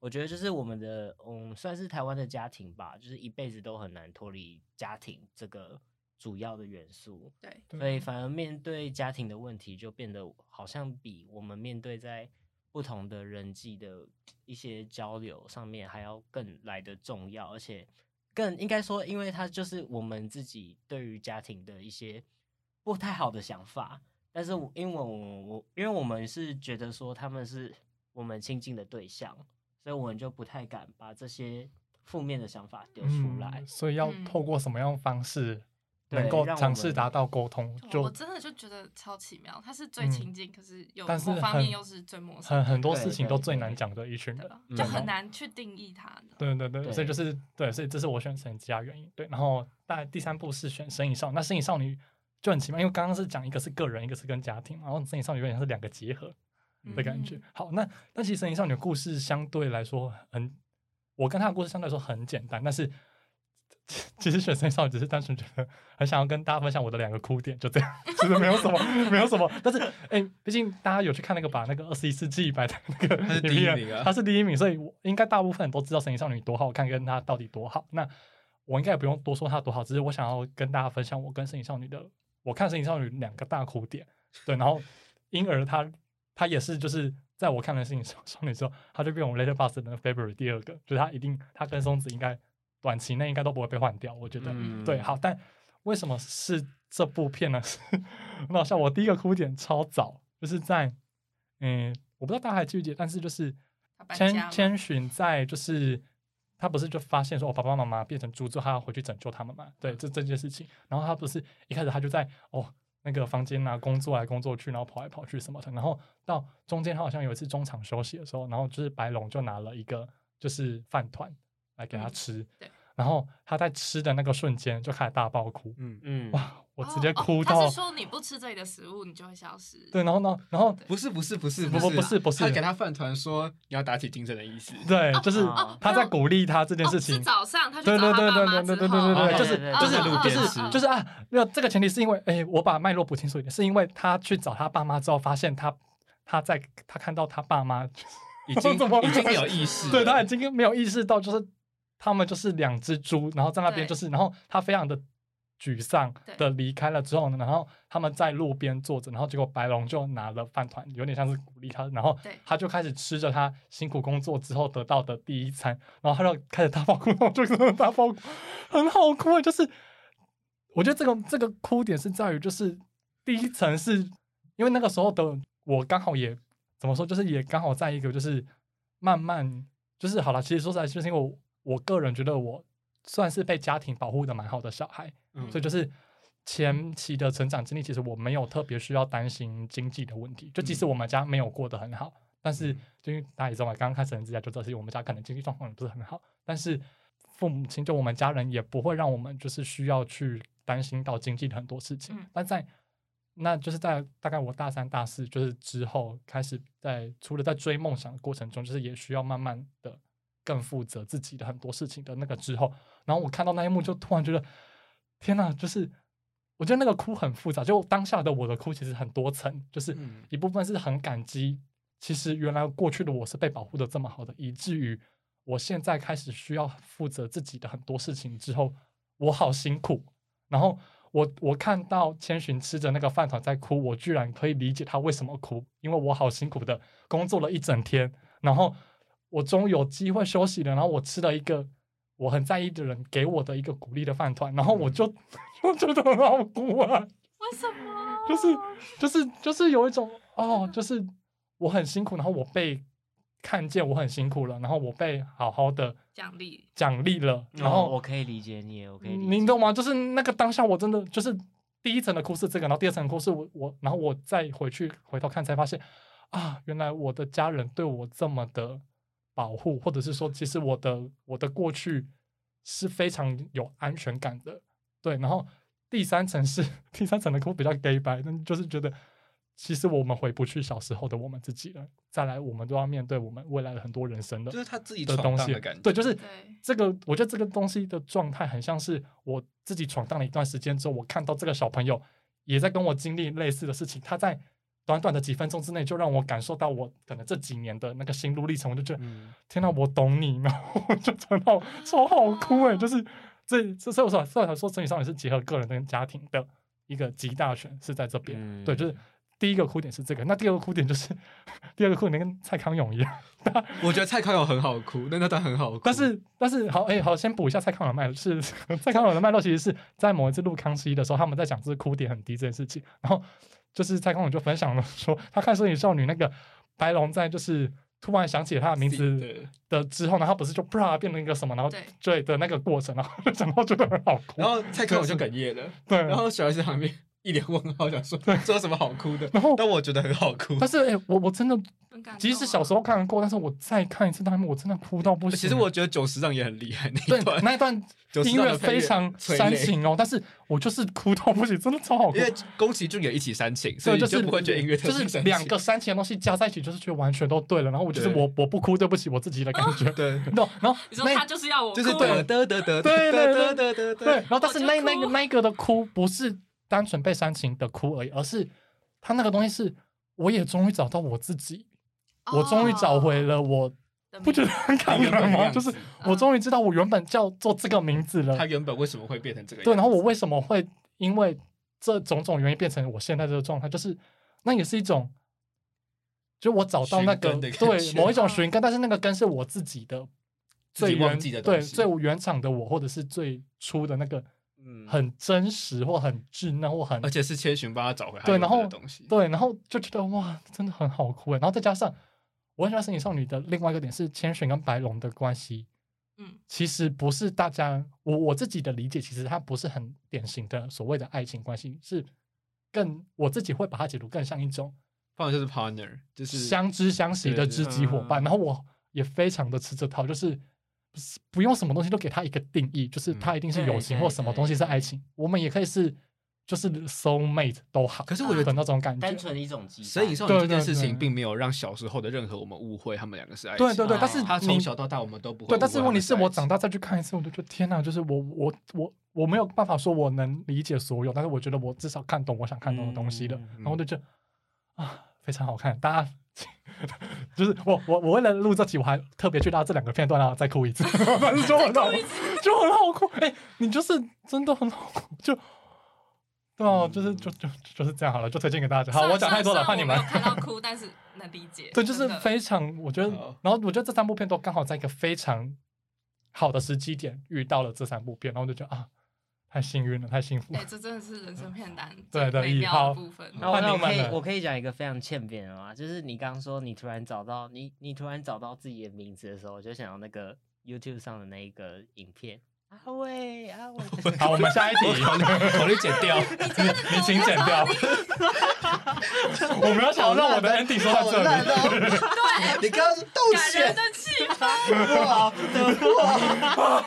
A: 我觉得就是我们的嗯，算是台湾的家庭吧，就是一辈子都很难脱离家庭这个主要的元素。
D: 对，
A: 所以反而面对家庭的问题，就变得好像比我们面对在不同的人际的一些交流上面还要更来的重要，而且更应该说，因为它就是我们自己对于家庭的一些不太好的想法。但是因为我我因为我们是觉得说他们是我们亲近的对象，所以我们就不太敢把这些负面的想法丢出来。
C: 嗯，所以要透过什么样的方式？能够尝试达到沟通，就
D: 我真的就觉得超奇妙。他是最亲近，嗯、可是有某方面又是最陌生。
C: 很很多事情都最难讲的一群人，
D: 就很难去定义他。
C: 对对对，所以就是对，所以这是我选神之家原因。对，然后大概第三步是选神隐少女，那神隐少女就很奇妙，因为刚刚是讲一个是个人，一个是跟家庭，然后神隐少女有点是两个结合的感觉。嗯、好，那那其实神隐少女的故事相对来说很，我跟她的故事相对来说很简单，但是。其实选神隐少女只是单纯觉得很想要跟大家分享我的两个哭点，就这样，其实没有什么，没有什么。但是，哎、欸，毕竟大家有去看那个把那个二十一世纪一百的那个
B: 他是第一名啊，
C: 他是第一名，所以我应该大部分人都知道神隐少女多好看，跟他到底多好。那我应该也不用多说他多好，只是我想要跟大家分享我跟神隐少女的，我看神隐少女两个大哭点。对，然后因而他他也是就是在我看了神隐少女之后，他就变我 Letterboxd 的 favorite 第二个，就是他一定他跟松子应该。短期内应该都不会被换掉，我觉得、嗯、对。好，但为什么是这部片呢？那像我第一个哭点超早，就是在嗯，我不知道大家还记不记得，但是就是千千寻在就是他不是就发现说，我爸爸妈妈变成猪之后，他要回去拯救他们嘛？对，这这件事情。然后他不是一开始他就在哦那个房间啊工作来工作去，然后跑来跑去什么的。然后到中间他好像有一次中场休息的时候，然后就是白龙就拿了一个就是饭团。来给他吃，嗯、然后他在吃的那个瞬间就开始大爆哭，嗯嗯，哇，我直接哭到。哦哦、
D: 他是说你不吃这里的食物，你就会消失。
C: 对，然后呢，然后
B: 不是不是不是不
C: 不不是不是，
B: 他给他饭团说你要打起精神的意思。
C: 对，就是他在鼓励他这件事情。
D: 是早上他去找他爸妈之后，对对对对对对对，
C: 就是就是就是就是啊，没有这个前提是因为，哎，我把脉络补清楚一点，是因为他去找他爸妈之后，发现他他在他看到他爸妈
B: 已经已经没有意识，
C: 对他已经没有意识到就是。他们就是两只猪，然后在那边就是，然后他非常的沮丧的离开了之后呢，然后他们在路边坐着，然后结果白龙就拿了饭团，有点像是鼓励他，然后他就开始吃着他辛苦工作之后得到的第一餐，然后他就开始大爆哭，然后就大爆哭，很好哭，就是我觉得这个这个哭点是在于，就是第一层是因为那个时候的我刚好也怎么说，就是也刚好在一个就是慢慢就是好了，其实说实在就是因为我。我个人觉得我算是被家庭保护的蛮好的小孩，嗯、所以就是前期的成长经历，其实我没有特别需要担心经济的问题。就即使我们家没有过得很好，嗯、但是就因为大家也知道嘛，刚刚开始人之家就知道，是我们家可能经济状况也不是很好，但是父母亲就我们家人也不会让我们就是需要去担心到经济的很多事情。嗯、但在那就是在大概我大三大四就是之后开始在除了在追梦想的过程中，就是也需要慢慢的。更负责自己的很多事情的那个之后，然后我看到那一幕，就突然觉得，天呐！就是我觉得那个哭很复杂，就当下的我的哭其实很多层，就是一部分是很感激，其实原来过去的我是被保护的这么好的，以至于我现在开始需要负责自己的很多事情之后，我好辛苦。然后我我看到千寻吃着那个饭团在哭，我居然可以理解他为什么哭，因为我好辛苦的工作了一整天，然后。我终于有机会休息了，然后我吃了一个我很在意的人给我的一个鼓励的饭团，然后我就我觉得很好哭啊！
D: 为什么？
C: 就是就是就是有一种哦，就是我很辛苦，然后我被看见我很辛苦了，然后我被好好的奖励奖励了，然后、
A: 哦、我可以理解你，我可以理解，
C: 你懂吗？就是那个当下，我真的就是第一层的哭是这个，然后第二层哭是我我，然后我再回去回头看才发现啊，原来我的家人对我这么的。保护，或者是说，其实我的我的过去是非常有安全感的，对。然后第三层是第三层的哭比较 gay 白，那就是觉得其实我们回不去小时候的我们自己了。再来，我们都要面对我们未来的很多人生的，
B: 就是他自己
C: 的东西。对，就是这个，我觉得这个东西的状态很像是我自己闯荡了一段时间之后，我看到这个小朋友也在跟我经历类似的事情，他在。短短的几分钟之内，就让我感受到我可能这几年的那个心路历程，我就觉得，嗯、天哪，我懂你，然后我就真的超好哭哎！就是这这，所以我说，所以我说，神隐少女是结合个人跟家庭的一个集大成，是在这边。嗯、对，就是第一个哭点是这个，那第二个哭点就是 第二个哭点跟蔡康永一样。
B: 我觉得蔡康永很好哭，那那段很好哭。
C: 但是但是好哎、欸，好，先补一下蔡康永的脉络，是 蔡康永的脉络其实是在某一次录康熙的时候，他们在讲这个哭点很低这件事情，然后。就是蔡康永就分享了说，他看《摄影少女》那个白龙在就是突然想起他的名字的之后呢，他不是就啪变成一个什么，然后对。的那个过程，然后讲到觉得很好哭，
B: 然后蔡康永就哽咽了，对，然后小孩子旁边一脸问号，想说对，这有什么好哭的？然后但我觉得很好哭，
C: 但是哎、欸，我我真的。即使小时候看过，但是我再看一次那一幕，我真的哭到不行。
B: 其实我觉得九十让也很厉害，那一段
C: 那一段音乐非常煽情哦，但是我就是哭到不行，真的超好哭。
B: 因为宫崎骏也一起煽情，所以就是不会觉得音乐
C: 就是两个煽情的东西加在一起，就是觉得完全都对了。然后我就是我我不哭，对不起我自己的感觉。
B: 对，
C: 然后
D: 你说他就是要我，
B: 就是得得得得
C: 对对对对对。然后但是那那个那个的哭不是单纯被煽情的哭而已，而是他那个东西是我也终于找到我自己。我终于找回了我，不觉得很感人吗？就是我终于知道我原本叫做这个名字了。
B: 他原本为什么会变成这个样子？
C: 对，然后我为什么会因为这种种原因变成我现在这个状态？就是那也是一种，就我找到那个对某一种寻根，但是那个根是我自己的最原对最原厂的我，或者是最初的那个。很真实或很稚嫩或很，
B: 而且是千寻帮他找回来
C: 对，然后对，然后就觉得哇，真的很好哭哎。然后再加上我很喜欢《神隐少女》的另外一个点是千寻跟白龙的关系，嗯，其实不是大家我我自己的理解，其实它不是很典型的所谓的爱情关系，是更我自己会把它解读更像一种，
B: 放的就是 partner，就是
C: 相知相惜的知己伙伴。然后我也非常的吃这套，就是。不用什么东西都给他一个定义，就是他一定是友情或什么东西是爱情。我们也可以是就是 soul mate 都好。
B: 可是我觉得
C: 那种感觉，
A: 单纯的一种羁绊。
B: 所以说这件事情并没有让小时候的任何我们误会他们两个是爱情。
C: 对对对，但是
B: 他从小到大我们都不会。
C: 对，但是问题是我长大再去看一次，我就觉得天哪，就是我我我我没有办法说我能理解所有，但是我觉得我至少看懂我想看懂的东西了。然后就觉得啊，非常好看，大家。就是我我我为了录这集，我还特别去拉这两个片段，然后再哭一次，反正就很好，就很好哭。哎、欸，你就是真的很好哭，就对啊，嗯、就是就就就是这样好了，就推荐给大家。好，我讲太多了，怕你们
D: 看到哭，但是能理解。
C: 对，就是非常，我觉得，然后我觉得这三部片都刚好在一个非常好的时机点遇到了这三部片，然后我就觉得啊。太幸运了，太幸福了。
D: 哎，这真的是人生片单
C: 对对一号部分。
A: 然后我可以我可以讲一个非常欠扁的嘛，就是你刚刚说你突然找到你你突然找到自己的名字的时候，我就想到那个 YouTube 上的那一个影片。阿伟阿伟，
C: 好，我们下一题，我你剪掉，你你请剪掉。我没有想让我的 ending 说到这里。
D: 对，你刚刚是感人的气氛。哇，哇，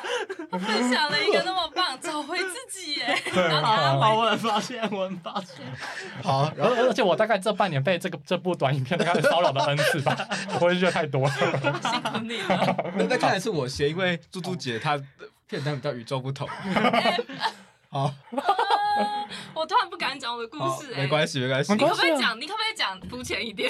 D: 我分享了一个那么棒，找回自己耶。
A: 好，好，我发现，我发现。
C: 好，然后而且我大概这半年被这个这部短影片大概骚扰了 N 次吧，我也觉得太多了。
D: 辛苦你了。
B: 那看来是我先，因为猪猪姐她。片单比较与众不同。好，
D: 我突然不敢讲我的故事，哎，
B: 没关系，没关系。
D: 你可不可以讲？你可不可以讲肤浅一点？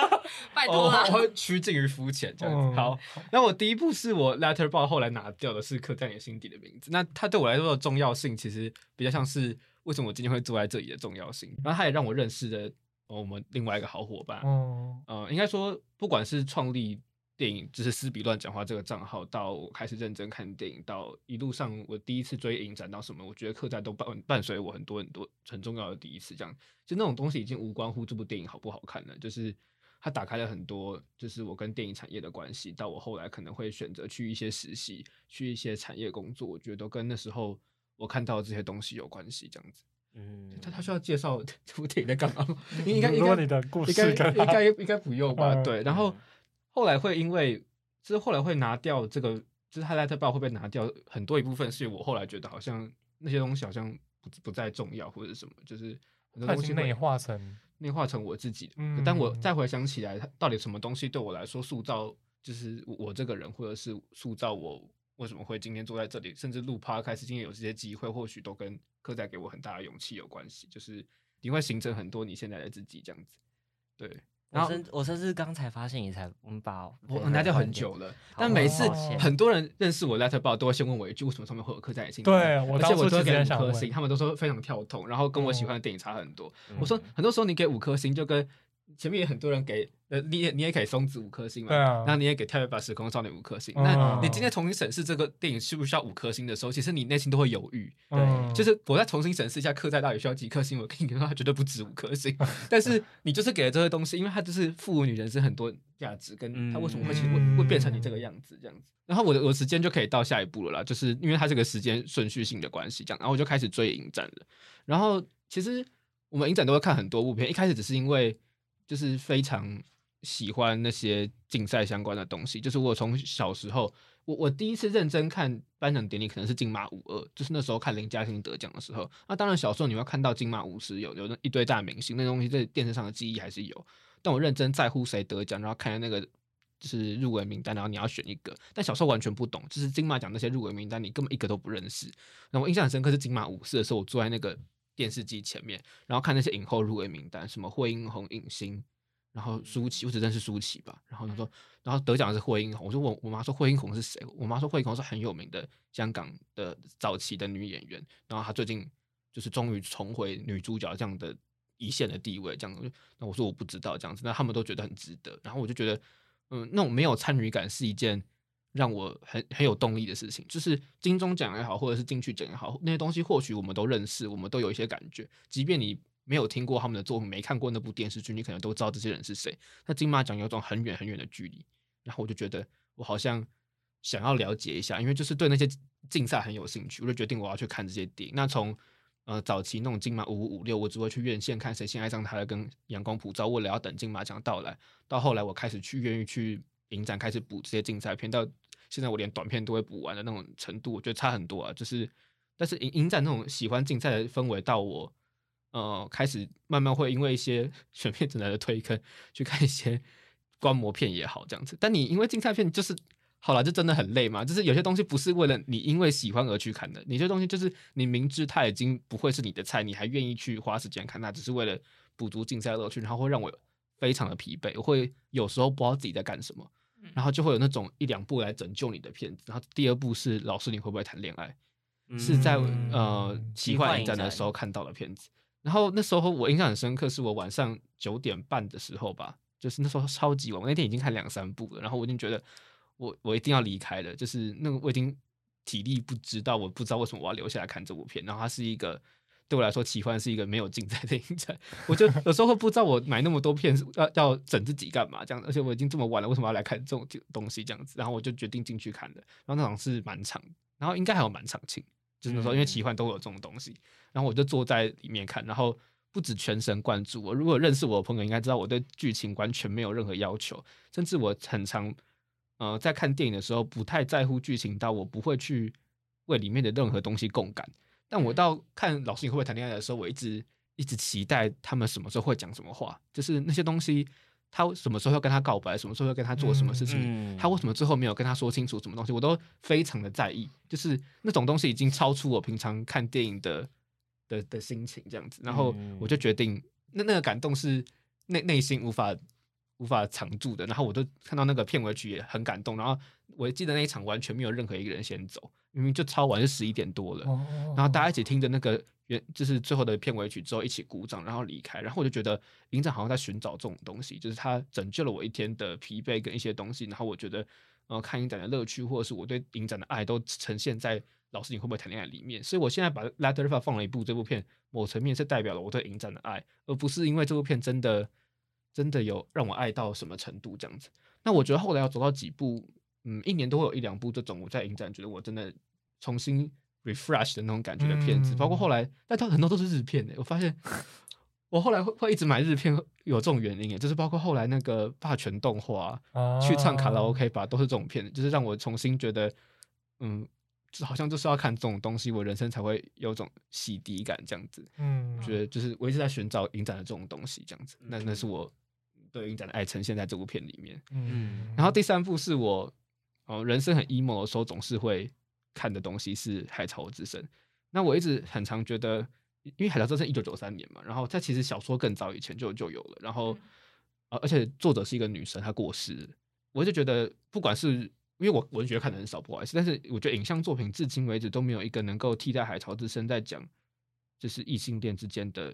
D: 拜托了，
B: 我会趋近于肤浅这样子。好，那我第一步是我 Letterboxd 后来拿掉的是《刻在你心底的名字》。那它对我来说的重要性，其实比较像是为什么我今天会坐在这里的重要性。然后它也让我认识了我们另外一个好伙伴。嗯，呃，应该说，不管是创立。电影就是斯比乱讲话这个账号，到我开始认真看电影，到一路上我第一次追影展到什么，我觉得客栈都伴伴随我很多很多很重要的第一次。这样，就那种东西已经无关乎这部电影好不好看了，就是它打开了很多，就是我跟电影产业的关系。到我后来可能会选择去一些实习，去一些产业工作，我觉得都跟那时候我看到的这些东西有关系。这样子，嗯，他他需要介绍 这部电影在干嘛吗？应该应该你的故事应该应该应该不用吧？对，然后。后来会因为，就是后来会拿掉这个，就是 Letterboxd 会被拿掉很多一部分，是我后来觉得好像那些东西好像不不再重要或者什么，就是很多东西内化成内化成我自己。
C: 嗯，
B: 但我再回想起来，到底什么东西对我来说塑造就是我这个人，或者是塑造我为什么会今天坐在这里，甚至录 Podcast 开始今天有这些机会，或许都跟刻在给我很大的勇气有关系。就是你会形成很多你现在的自己这样子。对。然后
A: 我甚至刚才发现，你才我们把
B: 我拿掉很久了，但每次很多人认识我 Letterboxd 都会先问我一句：为什么上面会有刻在你心里？
C: 对，
B: 而且我都给五颗星，他们都说非常跳痛，然后跟我喜欢的电影差很多。嗯、我说很多时候你给五颗星就跟。前面也很多人给，呃，你也你也给松子五颗星嘛，对啊，然后你也给《跳跃吧时空少年》五颗星。那、嗯、你今天重新审视这个电影需不需要五颗星的时候，其实你内心都会犹豫。对，嗯、就是我再重新审视一下《客栈到底需要几颗星？我跟你说，它绝对不止五颗星。但是你就是给了这些东西，因为它就是赋予女人是很多价值，跟它为什么会其实会会变成你这个样子这样子。然后我的我的时间就可以到下一步了啦，就是因为它这个时间顺序性的关系，这样，然后我就开始追影展了。然后其实我们影展都会看很多部片，一开始只是因为。就是非常喜欢那些竞赛相关的东西。就是我从小时候，我我第一次认真看颁奖典礼，可能是金马五二，就是那时候看林嘉欣得奖的时候。那当然小时候你会看到金马五十有有那一堆大明星，那东西在电视上的记忆还是有。但我认真在乎谁得奖，然后看那个就是入围名单，然后你要选一个。但小时候完全不懂，就是金马奖那些入围名单，你根本一个都不认识。然后我印象很深刻是金马五四的时候，我坐在那个。电视机前面，然后看那些影后入围名单，什么惠英红、影星，然后舒淇，我只认识舒淇吧。然后他说，然后得奖的是惠英红，我说我我妈说惠英红是谁？我妈说惠英红是很有名的香港的早期的女演员，然后她最近就是终于重回女主角这样的一线的地位，这样。那我说我不知道这样子，那他们都觉得很值得。然后我就觉得，嗯，那种没有参与感是一件。让我很很有动力的事情，就是金钟奖也好，或者是金曲奖也好，那些东西或许我们都认识，我们都有一些感觉。即便你没有听过他们的作品，没看过那部电视剧，你可能都知道这些人是谁。那金马奖有种很远很远的距离，然后我就觉得我好像想要了解一下，因为就是对那些竞赛很有兴趣，我就决定我要去看这些电影。那从呃早期那种金马五五五六，我只会去院线看《谁先爱上他》跟《阳光普照》，为了要等金马奖到来。到后来我开始去愿意去影展，开始补这些竞赛片到。现在我连短片都会补完的那种程度，我觉得差很多啊。就是，但是影影展那种喜欢竞赛的氛围，到我呃开始慢慢会因为一些 选片指南的推坑，去看一些 观摩片也好这样子。但你因为竞赛片就是好了，就真的很累嘛。就是有些东西不是为了你因为喜欢而去看的，你这东西就是你明知它已经不会是你的菜，你还愿意去花时间看它，只是为了补足竞赛乐趣，然后会让我非常的疲惫。我会有时候不知道自己在干什么。然后就会有那种一两部来拯救你的片子，然后第二部是老师你会不会谈恋爱，嗯、是在呃奇幻影展的时候看到的片子。然后那时候我印象很深刻，是我晚上九点半的时候吧，就是那时候超级晚，我那天已经看两三部了，然后我已经觉得我我一定要离开了，就是那个我已经体力不支到，我不知道为什么我要留下来看这部片。然后它是一个。对我来说，奇幻是一个没有竞赛的影展，我就有时候会不知道我买那么多片要要整自己干嘛这样，而且我已经这么晚了，为什么要来看这种东西这样子？然后我就决定进去看的，然后那场是满场，然后应该还有满场庆，就是说因为奇幻都有这种东西，然后我就坐在里面看，然后不止全神贯注，我如果认识我的朋友应该知道我对剧情完全没有任何要求，甚至我很常呃在看电影的时候不太在乎剧情到我不会去为里面的任何东西共感。但我到看老师你会不会谈恋爱的时候，我一直一直期待他们什么时候会讲什么话，就是那些东西，他什么时候要跟他告白，什么时候要跟他做什么事情，嗯嗯、他为什么最后没有跟他说清楚什么东西，我都非常的在意，就是那种东西已经超出我平常看电影的的的心情这样子，然后我就决定，那那个感动是内内心无法无法藏住的，然后我都看到那个片尾曲也很感动，然后我记得那一场完全没有任何一个人先走。明明就超晚，就十一点多了，然后大家一起听着那个原就是最后的片尾曲之后一起鼓掌，然后离开，然后我就觉得营长好像在寻找这种东西，就是他拯救了我一天的疲惫跟一些东西，然后我觉得呃看影展的乐趣或者是我对影展的爱都呈现在老师你会不会谈恋爱里面，所以我现在把 Letterboxd 放了一部这部片，某层面是代表了我对影展的爱，而不是因为这部片真的真的有让我爱到什么程度这样子。那我觉得后来要走到几部。嗯，一年都会有一两部这种我在影展觉得我真的重新 refresh 的那种感觉的片子，嗯、包括后来，但它很多都是日片诶。我发现 我后来会会一直买日片，有这种原因诶，就是包括后来那个霸权动画、啊、去唱卡拉 OK 吧，都是这种片，就是让我重新觉得，嗯，就好像就是要看这种东西，我人生才会有种洗涤感这样子。嗯，觉得就是我一直在寻找影展的这种东西这样子。那那是我对影展的爱呈现在这部片里面。嗯，然后第三部是我哦人生很 emo 的时候总是会看的东西是《海潮之声》。那我一直很常觉得，因为《海潮之声》一九九三年嘛，然后它其实小说更早以前就就有了，然后。而且作者是一个女生，她过世，我就觉得，不管是因为我文学看的很少，不好意思，但是我觉得影像作品至今为止都没有一个能够替代《海潮之声》在讲，就是异性恋之间的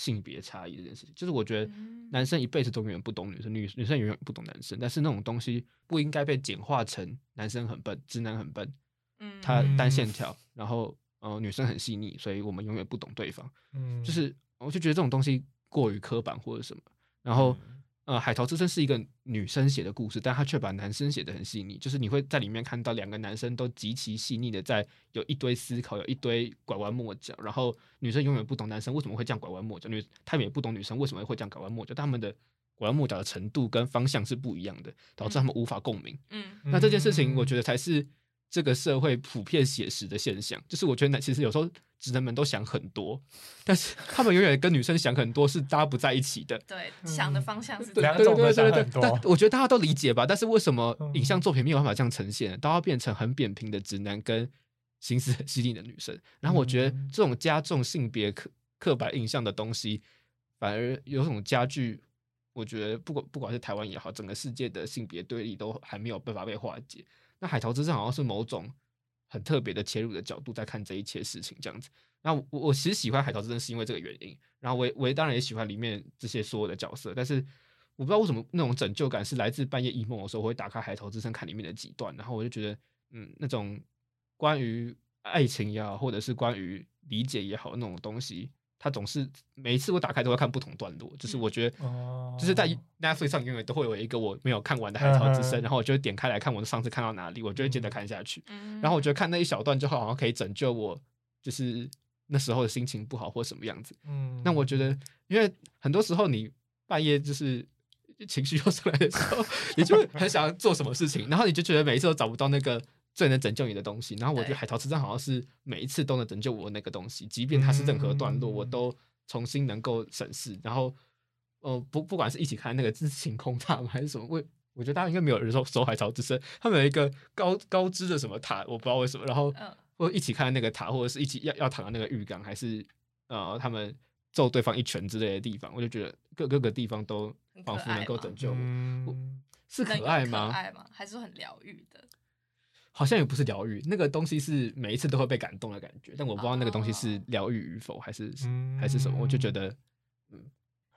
B: 性别差异这件事情。就是我觉得男生一辈子都永远不懂女生，女女生永远不懂男生，但是那种东西不应该被简化成男生很笨，直男很笨，嗯，他单线条，然后呃女生很细腻，所以我们永远不懂对方，嗯，就是我就觉得这种东西过于刻板或者什么，然后。呃，《海潮之声》是一个女生写的故事，但她却把男生写的很细腻，就是你会在里面看到两个男生都极其细腻的在有一堆思考，有一堆拐弯抹角，然后女生永远不懂男生为什么会这样拐弯抹角，女他们也不懂女生为什么会这样拐弯抹角，但他们的拐弯抹角的程度跟方向是不一样的，导致他们无法共鸣。嗯，那这件事情我觉得才是。这个社会普遍写实的现象，就是我觉得，其实有时候直男们都想很多，但是他们永远跟女生想很多是搭不在一起的。
D: 对，想的方向是
C: 两种的想很多。
B: 但我觉得大家都理解吧？但是为什么影像作品没有办法这样呈现，都要变成很扁平的直男跟心思很细腻的女生？然后我觉得这种加重性别刻刻板印象的东西，反而有种加剧。我觉得不管不管是台湾也好，整个世界的性别对立都还没有办法被化解。那海潮之声好像是某种很特别的切入的角度在看这一切事情这样子。那我我其实喜欢海潮之声是因为这个原因，然后我我也当然也喜欢里面这些所有的角色，但是我不知道为什么那种拯救感是来自半夜 emo 的时候，我会打开海潮之声看里面的几段，然后我就觉得，嗯，那种关于爱情也好，或者是关于理解也好那种东西。他总是每一次我打开都会看不同段落，就是我觉得，就是在 Netflix 上永远都会有一个我没有看完的《海潮之声》，然后我就会点开来看我上次看到哪里，我就会接着看下去。然后我觉得看那一小段就好像可以拯救我，就是那时候的心情不好或什么样子。嗯那我觉得，因为很多时候你半夜就是情绪又上来的时候，你就很想要做什么事情，然后你就觉得每一次都找不到那个。最能拯救你的东西，然后我觉得《海潮之声》好像是每一次都能拯救我的那个东西，即便它是任何段落，我都重新能够审视。然后，呃，不，不管是一起看那个是晴空塔还是什么，我我觉得大家应该没有人说守《海潮之声》，他们有一个高高知的什么塔，我不知道为什么。然后，或一起看那个塔，或者是一起要要躺在那个浴缸，还是呃，他们揍对方一拳之类的地方，我就觉得各各个地方都仿佛能够拯救我。我是可爱吗？
D: 可爱吗？还是很疗愈的？
B: 好像也不是疗愈，那个东西是每一次都会被感动的感觉，但我不知道那个东西是疗愈与否，还是、嗯、还是什么，我就觉得，嗯，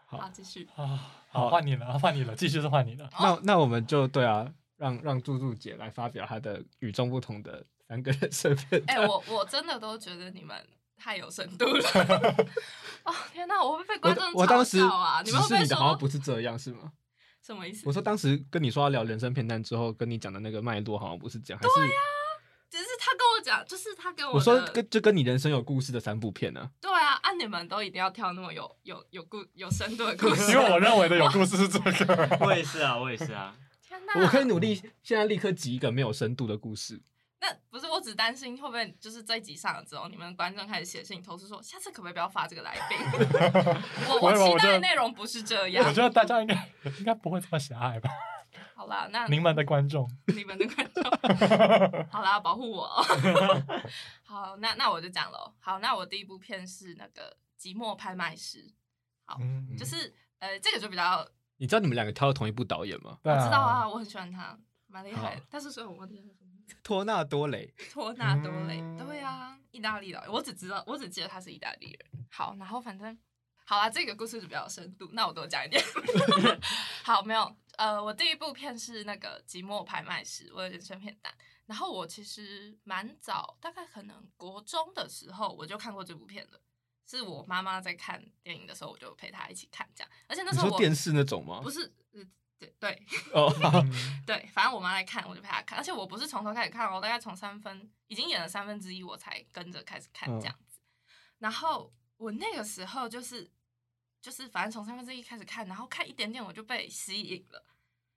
D: 好，继续
C: 啊，好，换你了，换你了，继续是换你了。
B: 那那我们就对啊，让让柱柱姐来发表她的与众不同的 三个人身份。
D: 哎、欸，我我真的都觉得你们太有深度了。哦天哪，我会被观众嘲笑啊！
B: 我当时
D: 你们会不会说
B: 好像不是这样，是吗？
D: 什么意思？
B: 我说当时跟你说要聊人生片段之后，跟你讲的那个脉络好像不是这样，还是？
D: 对呀、啊，只是他跟我讲，就是他跟我。
B: 我说跟就跟你人生有故事的三部片呢、啊。
D: 对啊，啊、你们都一定要挑那么有有有故有深度的故事。
C: 因为我认为的有故事是这个。
A: 我也是啊，我也是啊。
D: 天哪！
B: 我可以努力，现在立刻挤一个没有深度的故事。
D: 那不是，我只担心会不会就是这一集上了之后，你们观众开始写信投诉说，下次可不可以不要发这个来宾？我我期待的内容不是这样。
C: 我觉得大家应该应该不会这么狭隘吧？
D: 好啦，那
C: 你们的观众，
D: 你们的观众，好啦，保护我。好，那那我就讲了。好，那我第一部片是那个《寂寞拍卖师》。好，嗯、就是呃，这个就比较。
B: 你知道你们两个挑的同一部导演吗？
D: 我知道啊，我很喜欢他，蛮厉害的。但是所以我忘记
B: 托纳多雷，
D: 托纳多雷，对啊，意大利的，我只知道，我只记得他是意大利人。好，然后反正好啦，这个故事就比较深度，那我多讲一点。好，没有，呃，我第一部片是那个《寂寞拍卖师》，我的人生片单。然后我其实蛮早，大概可能国中的时候我就看过这部片了，是我妈妈在看电影的时候，我就陪她一起看这样。而且那时候我
B: 电视那种吗？
D: 不是。对，哦，对，反正我妈来看，我就陪她看，而且我不是从头开始看，我大概从三分已经演了三分之一，我才跟着开始看这样子。然后我那个时候就是就是反正从三分之一开始看，然后看一点点我就被吸引了，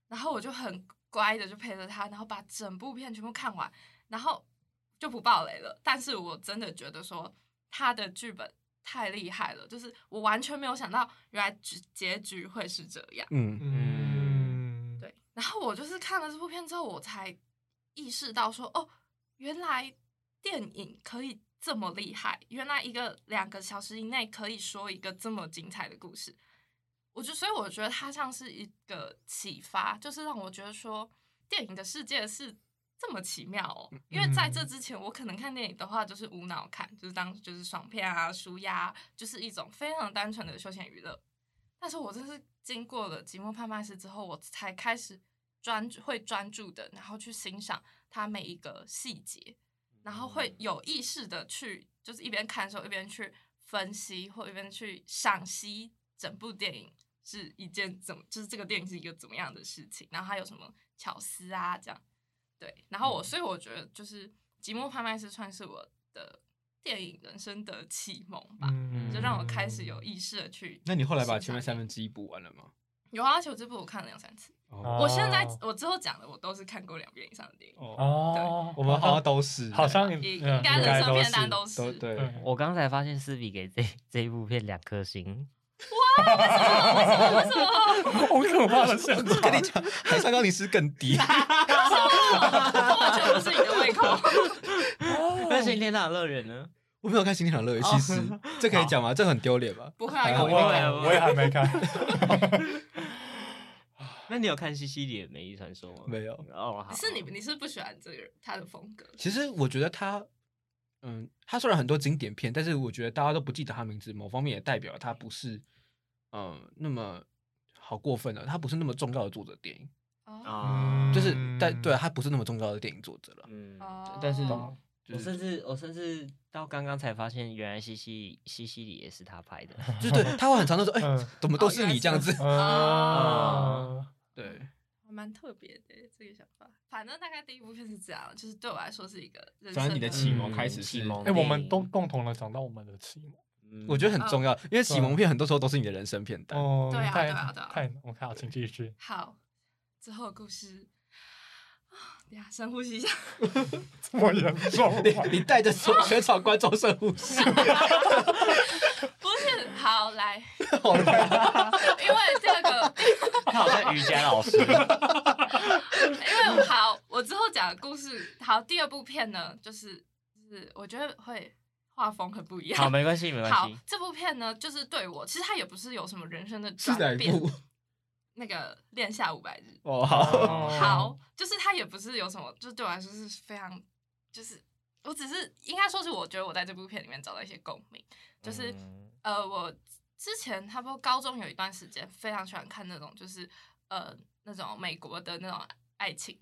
D: 然后我就很乖的就陪着她，然后把整部片全部看完，然后就不爆雷了。但是我真的觉得说他的剧本太厉害了，就是我完全没有想到原来结结局会是这样。
B: 嗯
C: 嗯，
D: 对。然后我就是看了这部片之后，我才意识到说，哦，原来电影可以这么厉害，原来一个两个小时以内可以说一个这么精彩的故事。我就所以我觉得它像是一个启发，就是让我觉得说电影的世界是这么奇妙哦。因为在这之前，我可能看电影的话就是无脑看，就是当就是爽片啊、舒压，就是一种非常单纯的休闲娱乐。但是我真是经过了《寂寞拍卖师》之后，我才开始专注会专注的，然后去欣赏它每一个细节，然后会有意识的去，就是一边看的时候一边去分析，或一边去赏析整部电影。是一件怎么，就是这个电影是一个怎么样的事情，然后它有什么巧思啊，这样，对，然后我，所以我觉得就是《寂寞拍卖师》算是我的电影人生的启蒙吧，嗯、就让我开始有意识的去。
B: 那你后来把前面三分之一补完了吗？
D: 有啊，球这部我看了两三次。哦、我现在我之后讲的我都是看过两遍以上的电影。
B: 哦，对我们好像都是，
C: 好像
D: 应应该人生片单都是。
B: 都对，
A: 对我刚才发现斯比给这这一部片两颗星。
D: 哇！为什么？为什么？为什么？
C: 好可怕的现实！
B: 跟你讲，海上高你是更低。
D: 完全不是你的胃口。
A: 那新天堂乐园呢？
B: 我没有看新天堂乐园，其实 这可以讲吗？这很丢脸吧？
D: 不会，
C: 我我也还没看。
A: 那你有看西西里的美丽传说吗？
B: 没有。
A: 哦，
D: 是你，你是不喜欢这个他的风格？
B: 其实我觉得他。嗯，他虽然很多经典片，但是我觉得大家都不记得他名字，某方面也代表他不是，嗯，那么好过分了，他不是那么重要的作者电影
A: 啊，
B: 就是但对他不是那么重要的电影作者了，
A: 嗯，
B: 但是
A: 我甚至我甚至到刚刚才发现，原来西西西西里也是他拍的，
B: 就对他会很常的说，哎，怎么都是你这样子啊？对。
D: 蛮特别的这个想法，反正大概第一部片是这样，就是对我来说是一个人
B: 生的你的启蒙开始启蒙。
C: 哎，我们都共同的讲到我们的启蒙，
B: 我觉得很重要，因为启蒙片很多时候都是你的人生片段。
D: 哦，对啊，对啊，对啊。
C: 太，我看好，请继续。
D: 好，之后的故事啊，等下深呼吸一下。
C: 这么严重？
B: 你你带着全场观众深呼吸。
D: 不是，好来，因为这个。
A: 他好像瑜伽老师，
D: 因为好，我之后讲的故事，好，第二部片呢，就是就是我觉得会画风很不一样。
A: 好，没关系，没关系。
D: 好，这部片呢，就是对我，其实它也不是有什么人生的转变。那个恋夏五百日。
B: 哦，好。
D: 好，就是它也不是有什么，就对我来说是非常，就是我只是应该说是我觉得我在这部片里面找到一些共鸣，就是、嗯、呃我。之前差不多高中有一段时间，非常喜欢看那种就是呃那种美国的那种爱情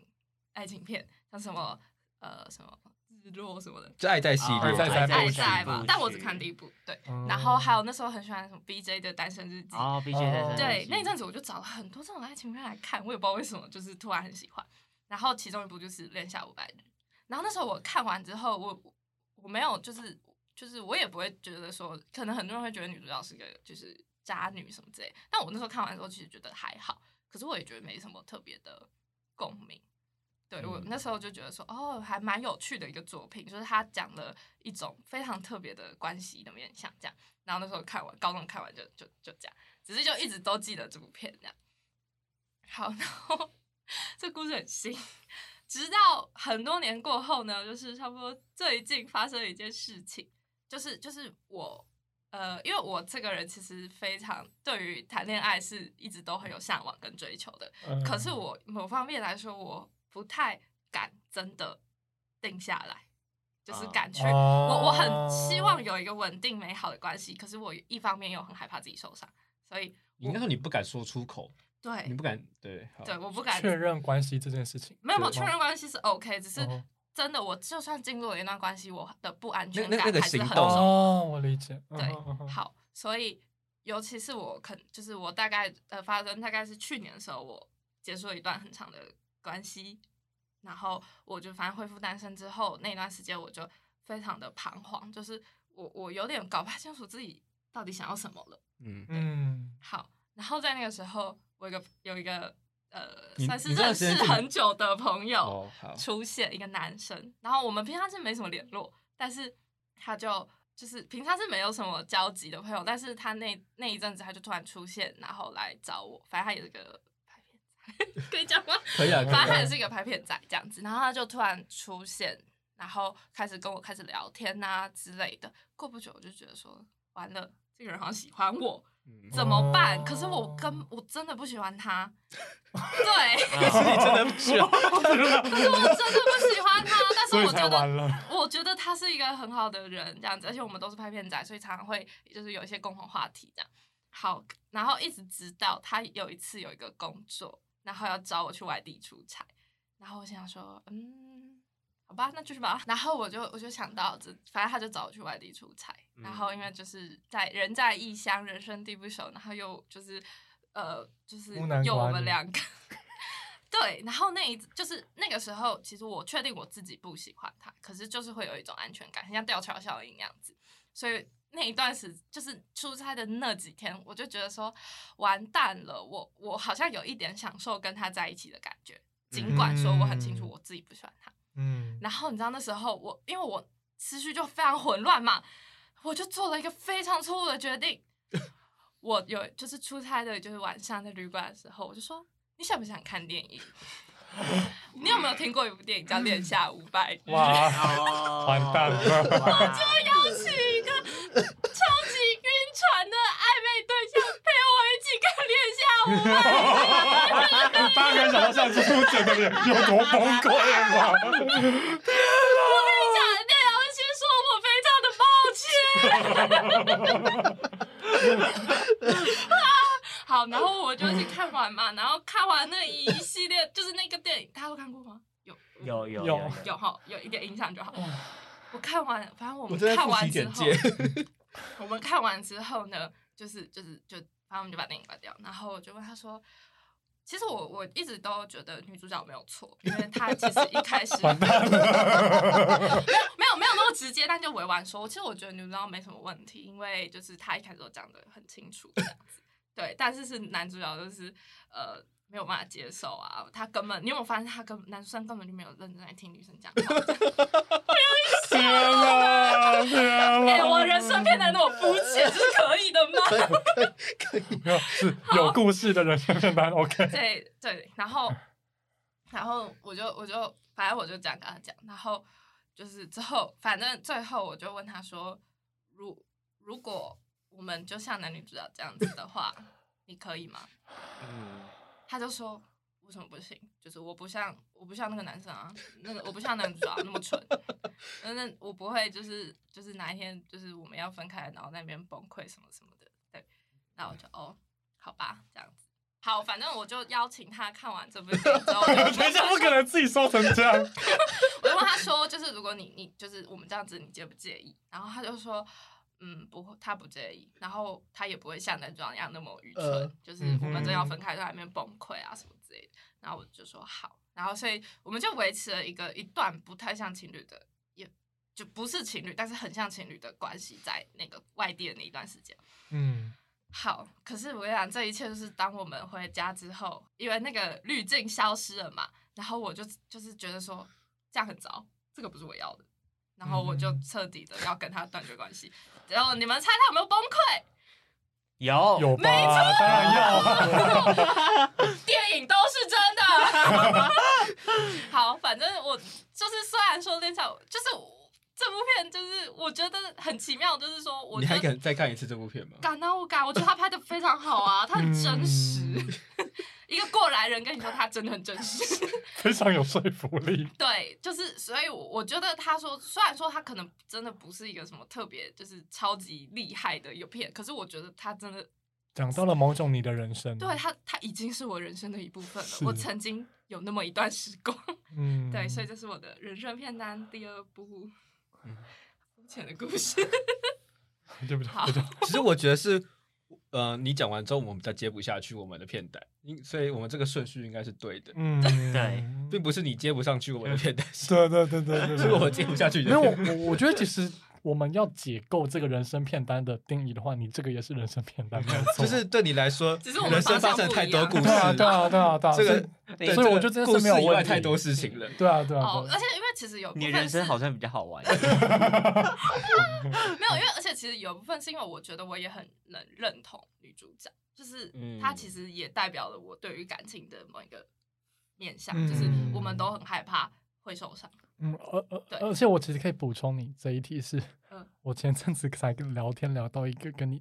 D: 爱情片，像什么呃什么日落什么的，
B: 就爱在西部，
C: 爱
D: 在爱在吧。但我只看第一部，对。然后还有那时候很喜欢什么 B J 的单身日记
A: 哦，B J 单身。
D: 对，那一阵子我就找了很多这种爱情片来看，我也不知道为什么，就是突然很喜欢。然后其中一部就是《恋夏五百日》，然后那时候我看完之后，我我没有就是。就是我也不会觉得说，可能很多人会觉得女主角是个就是渣女什么之类，但我那时候看完之后其实觉得还好，可是我也觉得没什么特别的共鸣。对，我那时候就觉得说，哦，还蛮有趣的一个作品，就是他讲了一种非常特别的关系的面向，这样。然后那时候看完，高中看完就就就这样，只是就一直都记得这部片这样。好，然后这故事很新，直到很多年过后呢，就是差不多最近发生了一件事情。就是就是我，呃，因为我这个人其实非常对于谈恋爱是一直都很有向往跟追求的，嗯、可是我某方面来说，我不太敢真的定下来，就是敢去，哦、我我很希望有一个稳定美好的关系，可是我一方面又很害怕自己受伤，所以
B: 应该说你不敢说出口，
D: 对，
B: 你不敢，对，
D: 对，我不敢
C: 确认关系这件事情，
D: 没有没有确认关系是 OK，只是。真的，我就算进入了一段关系，我的不安全感还是很重。
C: 哦，我理解。
D: 对，好，所以尤其是我肯，就是我大概呃发生大概是去年的时候，我结束了一段很长的关系，然后我就反正恢复单身之后，那段时间我就非常的彷徨，就是我我有点搞不太清楚自己到底想要什么了。
B: 嗯
C: 嗯。
D: 好，然后在那个时候，我有一个有一个呃，算是认识很久的朋友出现，
B: 哦、
D: 一个男生。然后我们平常是没什么联络，但是他就就是平常是没有什么交集的朋友，但是他那那一阵子他就突然出现，然后来找我。反正他也是个 可以讲吗？
B: 可以啊。
D: 反正他也是一个拍片仔这样子，然后他就突然出现，然后开始跟我开始聊天啊之类的。过不久我就觉得说，完了，这个人好像喜欢我。怎么办？可是我跟我真的不喜欢他，对，
B: 可是你真的不喜欢，
D: 可是我真的不喜欢他，但是我觉得，我觉得他是一个很好的人，这样子，而且我们都是拍片仔，所以常常会就是有一些共同话题这样。好，然后一直直到他有一次有一个工作，然后要找我去外地出差，然后我想说，嗯。好吧，那就是吧。然后我就我就想到，这反正他就找我去外地出差。嗯、然后因为就是在人在异乡，人生地不熟，然后又就是呃，就是有我们两个。对，然后那一就是那个时候，其实我确定我自己不喜欢他，可是就是会有一种安全感，很像吊桥效应那样子。所以那一段时就是出差的那几天，我就觉得说完蛋了，我我好像有一点享受跟他在一起的感觉，尽管说我很清楚我自己不喜欢他。嗯，然后你知道那时候我，因为我思绪就非常混乱嘛，我就做了一个非常错误的决定。我有就是出差的，就是晚上在旅馆的时候，我就说你想不想看电影？你有没有听过一部电影叫《恋夏五百日》？
C: 哇，完蛋了！我就
D: 邀请超级晕船的暧昧对象陪我一起看《恋夏五百日》。
C: 大家想到上次我整个脸有多崩溃
D: 吗？我跟你讲，那要先说我非常的抱歉。好，然后我就一起看完嘛，然后看完那一系列，就是那个电影，大家都看过吗？有
A: 有有
D: 有有哈，有一点印象就好。我看完，反正我们看完之后，我们看完之后呢，就是就是就，反正我们就把电影关掉，然后我就问他说。其实我我一直都觉得女主角没有错，因为她其实一开始 没有没有没有那么直接，但就委婉说，其实我觉得女主角没什么问题，因为就是她一开始都讲的很清楚这样子，对，但是是男主角就是呃。没有办法接受啊！他根本，你有没有发现他根男生根本就没有认真在听女生讲话？
C: 天哪！天哪！
D: 哎，我人生变得那么肤浅是可以的吗？
C: 可以，可以，是有故事的人生片段 OK。
D: 对对，然后，然后我就我就反正我就这样跟他讲，然后就是之后，反正最后我就问他说：如如果我们就像男女主角这样子的话，你可以吗？嗯。他就说：“为什么不行？就是我不像我不像那个男生啊，那个我不像男主角那么蠢，那我不会就是就是哪一天就是我们要分开，然后那边崩溃什么什么的。对，那我就哦，好吧，这样子。好，反正我就邀请他看完这部电影之后，
C: 等一下不可能自己说成这样。
D: 我就问他说，就是如果你你就是我们这样子，你介不介意？然后他就说。”嗯，不会，他不介意，然后他也不会像男主角一样那么愚蠢，呃、就是我们正要分开，在外面崩溃啊什么之类的。然后我就说好，然后所以我们就维持了一个一段不太像情侣的，也就不是情侣，但是很像情侣的关系，在那个外地的那一段时间。嗯，好，可是我跟你讲，这一切就是当我们回家之后，因为那个滤镜消失了嘛，然后我就就是觉得说这样很糟，这个不是我要的。然后我就彻底的要跟他断绝关系，然后你们猜他有没有崩溃？
A: 有
C: 有吧？
D: 没错，
C: 当然有。
D: 电影都是真的。好，反正我就是虽然说恋夏，就是这部片就是我觉得很奇妙，就是说我
B: 你还敢再看一次这部片吗？
D: 敢啊，我敢，我觉得他拍的非常好啊，他很真实。嗯 一个过来人跟你说，他真的很真实，
C: 非常有说服力。
D: 对，就是所以，我我觉得他说，虽然说他可能真的不是一个什么特别，就是超级厉害的影片，可是我觉得他真的
C: 讲到了某种你的人生。
D: 对他，他已经是我人生的一部分了。我曾经有那么一段时光，嗯，对，所以这是我的人生片单第二部，嗯，肤浅的故事。
C: 对不对？
D: 好，
B: 其实我觉得是。呃，你讲完之后，我们再接不下去我们的片段，因所以我们这个顺序应该是对的。
C: 嗯，
A: 对，
B: 并不是你接不上去我们的片段，
C: 对对对对对，
B: 是我接不下去。
C: 因为我我我觉得其实我们要解构这个人生片单的定义的话，你这个也是人生片单，没有 错。
B: 就是对你来说，人生发生太多故事，
C: 对啊，对啊，对啊，对啊。这个，所以我觉得这是没有问题。
B: 太多事情了，
C: 对啊，对啊。
D: 哦，而且因为其实有
A: 你人生好像比较好玩。
D: 没有，因为而且其实有部分是因为我觉得我也很能认同女主角，就是她其实也代表了我对于感情的某一个面向，就是我们都很害怕会受伤。
C: 嗯，而而而且我其实可以补充你这一题是，我前阵子才跟聊天聊到一个跟你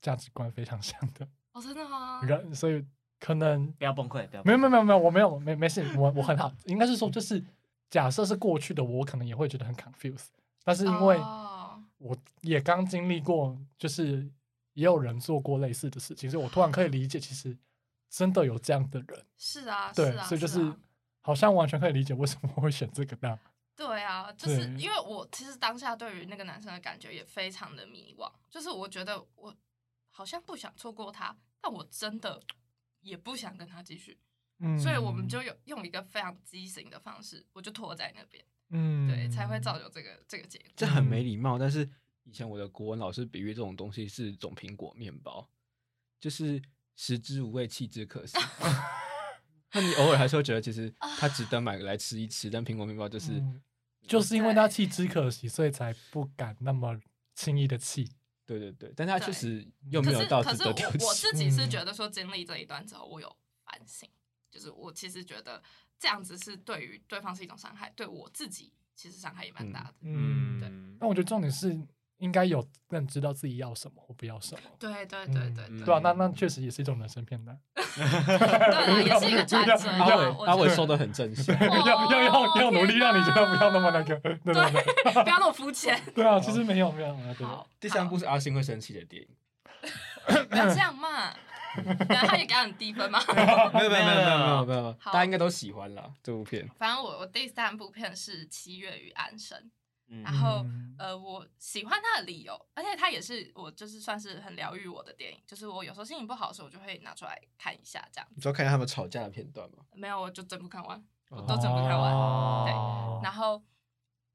C: 价值观非常像的，
D: 哦，真的吗？
C: 人，所以可能
A: 不要崩溃，不要，
C: 没有没有没有没有，我没有没没事，我我很好，应该是说就是假设是过去的我，我可能也会觉得很 confused，但是因为我也刚经历过，就是也有人做过类似的事情，所以我突然可以理解，其实真的有这样的人，
D: 是啊，
C: 对，啊所以就是。好像完全可以理解为什么会选这个大。
D: 对啊，就是因为我其实当下对于那个男生的感觉也非常的迷惘，就是我觉得我好像不想错过他，但我真的也不想跟他继续，嗯，所以我们就有用一个非常畸形的方式，我就拖在那边，嗯，对，才会造就这个这个结果。
B: 这很没礼貌，但是以前我的国文老师比喻这种东西是种苹果面包，就是食之无味，弃之可惜。那你偶尔还是会觉得，其实它值得买来吃一吃，但苹果面包就是，
C: 嗯、就是因为它弃之可惜，所以才不敢那么轻易的弃。
B: 对对对，但它确实又没有到值得丢弃。
D: 可是我，我自己是觉得说，经历这一段之后，我有反省，嗯、就是我其实觉得这样子是对于对方是一种伤害，对我自己其实伤害也蛮大的。嗯，对。
C: 那我觉得重点是。应该有更知道自己要什么或不要什么。
D: 对对对对
C: 对啊，那那确实也是一种人生片段。
D: 对，也是一个转 折。
B: 阿伟阿伟说的很正向，
C: 要要要要努力让你觉得不要那么那个，对对对，
D: 不要那么肤浅。
C: 对啊，其实没有没有没有。
B: 好，第三部是阿星会生气的电影。
D: 不要这样嘛，他也给很低分吗？
B: 没有没有没有没有没有，大家应该都喜欢啦这部片。
D: 反正我我第三部片是《七月与安生》。然后，嗯、呃，我喜欢他的理由，而且他也是我就是算是很疗愈我的电影。就是我有时候心情不好的时候，我就会拿出来看一下，这样。
B: 你知道看一下他们吵架的片段吗？
D: 没有，我就整部看完，我都整部看完。哦、对，然后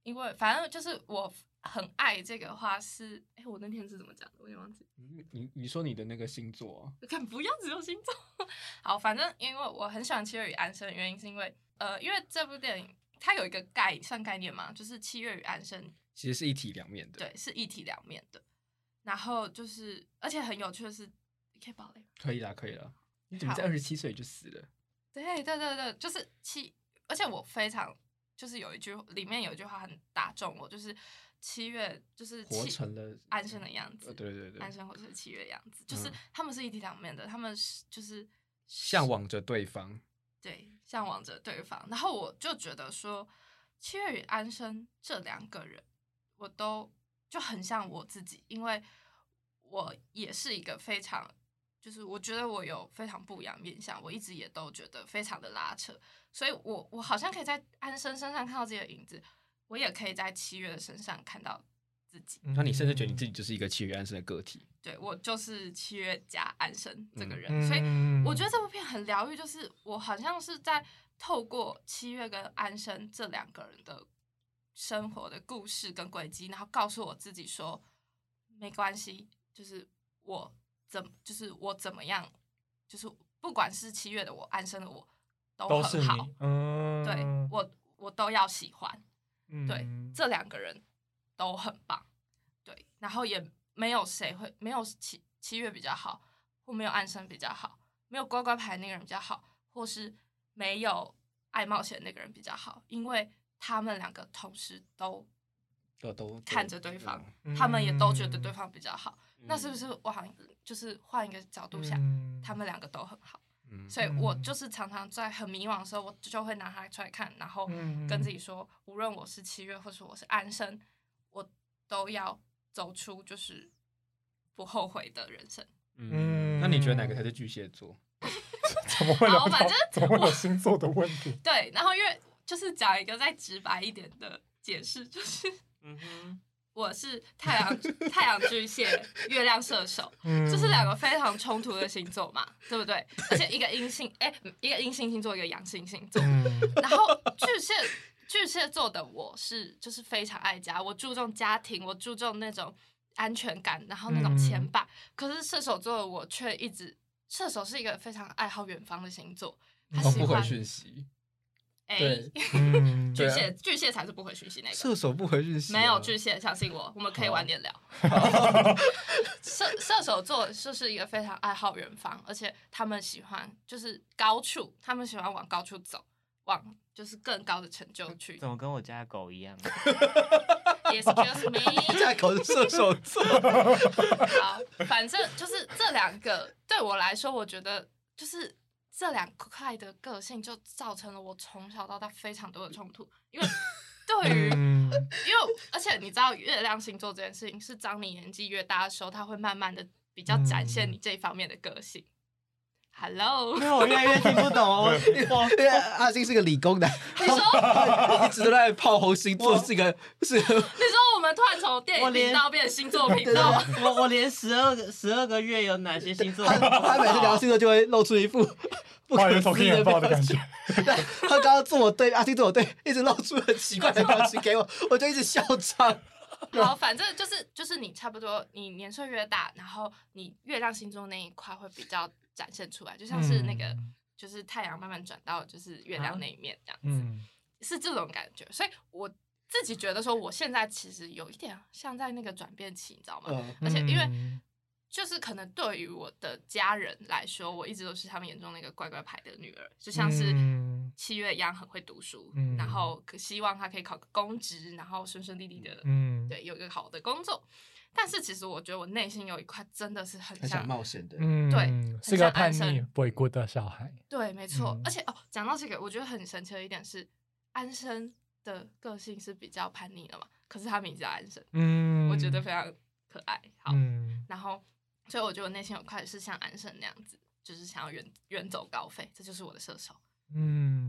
D: 因为反正就是我很爱这个话是，哎，我那天是怎么讲的？我也忘记。
B: 你你说你的那个星座、啊？
D: 看不要只有星座。好，反正因为我很喜欢《七月与安生》的原因是因为，呃，因为这部电影。它有一个概算概念嘛，就是七月与安生
B: 其实是一体两面的。
D: 对，是一体两面的。然后就是，而且很有趣的是，你可以爆雷。
B: 可以啦，可以啦。你怎么在二十七岁就死了？
D: 对对对对，就是七。而且我非常就是有一句里面有一句话很打中我，就是七月就是
B: 活成了
D: 安生的样子。
B: 对对对，
D: 安生活成七月的样子，就是他们是一体两面的，他们是就是
B: 向往着对方。
D: 对，向往着对方，然后我就觉得说，七月与安生这两个人，我都就很像我自己，因为我也是一个非常，就是我觉得我有非常不一样面相，我一直也都觉得非常的拉扯，所以我我好像可以在安生身上看到自己的影子，我也可以在七月的身上看到。自己，
B: 那你甚至觉得你自己就是一个七月安生的个体？
D: 对，我就是七月加安生这个人，嗯、所以我觉得这部片很疗愈，就是我好像是在透过七月跟安生这两个人的生活的故事跟轨迹，然后告诉我自己说，没关系，就是我怎，就是我怎么样，就是不管是七月的我，安生的我都很好，嗯、对我我都要喜欢，嗯、对这两个人。都很棒，对，然后也没有谁会没有七七月比较好，或没有安生比较好，没有乖乖牌那个人比较好，或是没有爱冒险那个人比较好，因为他们两个同时都都都看着对方，嗯、他们也都觉得对方比较好，嗯、那是不是我好像就是换一个角度想，嗯、他们两个都很好，嗯、所以我就是常常在很迷茫的时候，我就会拿它出来看，然后跟自己说，无论我是七月，或是我是安生。我都要走出就是不后悔的人生。
B: 嗯，那你觉得哪个才是巨蟹座？
C: 怎么会聊到？怎么会有星座的问题？
D: 对，然后因为就是讲一个再直白一点的解释，就是，嗯哼，我是太阳太阳巨蟹，月亮射手，这是两个非常冲突的星座嘛，对不对？而且一个阴性，哎，一个阴性星座，一个阳性星座，然后巨蟹。巨蟹座的我是就是非常爱家，我注重家庭，我注重那种安全感，然后那种牵绊。嗯、可是射手座的我却一直，射手是一个非常爱好远方的星座，他喜欢、
B: 哦、不回讯息。
D: 哎，
B: 对
D: 巨蟹巨蟹才是不回讯息那个。
B: 射手不回讯息，
D: 没有巨蟹，相信我，我们可以晚点聊。射射手座就是一个非常爱好远方，而且他们喜欢就是高处，他们喜欢往高处走，往就是更高的成就去。
A: 怎么跟我家狗一样？
D: Excuse me，
B: 家狗是射手座。
D: 好，反正就是这两个对我来说，我觉得就是。这两块的个性就造成了我从小到大非常多的冲突，因为对于，因为而且你知道月亮星座这件事情是当你年纪越大的时候，它会慢慢的比较展现你这一方面的个性。Hello，
A: 因为我越来越听不懂哦。
B: 对啊，阿星是个理工男，
D: 你说
B: 一直都在炮轰星座是一个是。你说
D: 我们突然从电影频道变成星座频道，
A: 我我连十二个十二个月有哪些星座？
B: 他每次聊星座就会露出一副。
C: 不可思议的表情，
B: 他刚刚坐我对，阿星坐我对，一直露出很奇怪的表情给我，我就一直笑场。
D: 好，反正就是就是你差不多，你年岁越大，然后你月亮星座那一块会比较展现出来，就像是那个、嗯、就是太阳慢慢转到就是月亮那一面这样子，嗯、是这种感觉。所以我自己觉得说，我现在其实有一点像在那个转变期，你知道吗？嗯、而且因为。就是可能对于我的家人来说，我一直都是他们眼中那个乖乖牌的女儿，就像是七月一样很会读书，嗯、然后希望她可以考个公职，然后顺顺利利的，嗯、对，有一个好的工作。但是其实我觉得我内心有一块真的是很像
B: 很想冒险的，
C: 嗯，
D: 对，
C: 是个叛逆不会过的小孩。
D: 对，没错。嗯、而且哦，讲到这个，我觉得很神奇的一点是，安生的个性是比较叛逆的嘛，可是他名字叫安生，嗯，我觉得非常可爱。好，嗯、然后。所以我觉得我内心有块是像安生那样子，就是想要远远走高飞，这就是我的射手。嗯，对，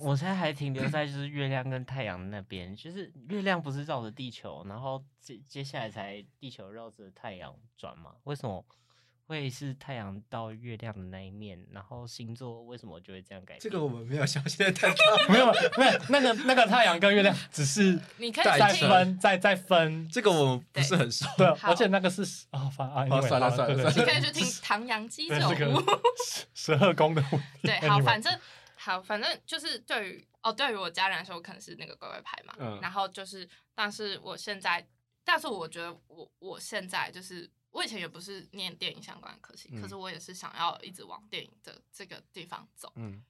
A: 我现在还停留 在就是月亮跟太阳那边，就是月亮不是绕着地球，然后接接下来才地球绕着太阳转吗？为什么？会是太阳到月亮的那一面，然后星座为什么就会这样改变？
B: 这个我们没有详细的探讨。
C: 没有，没有，那个那个太阳跟月亮只是
D: 你可以
C: 再分，再再分。
B: 这个我们不是很熟。
C: 对，而且那个是啊，反啊，
B: 算了算了，
D: 你可以去听唐阳鸡酒屋
C: 十二宫的。
D: 对，好，反正好，反正就是对于哦，对于我家人来说，我可能是那个乖乖牌嘛。嗯。然后就是，但是我现在，但是我觉得我我现在就是。我以前也不是念电影相关的科系，嗯、可是我也是想要一直往电影的这个地方走。嗯，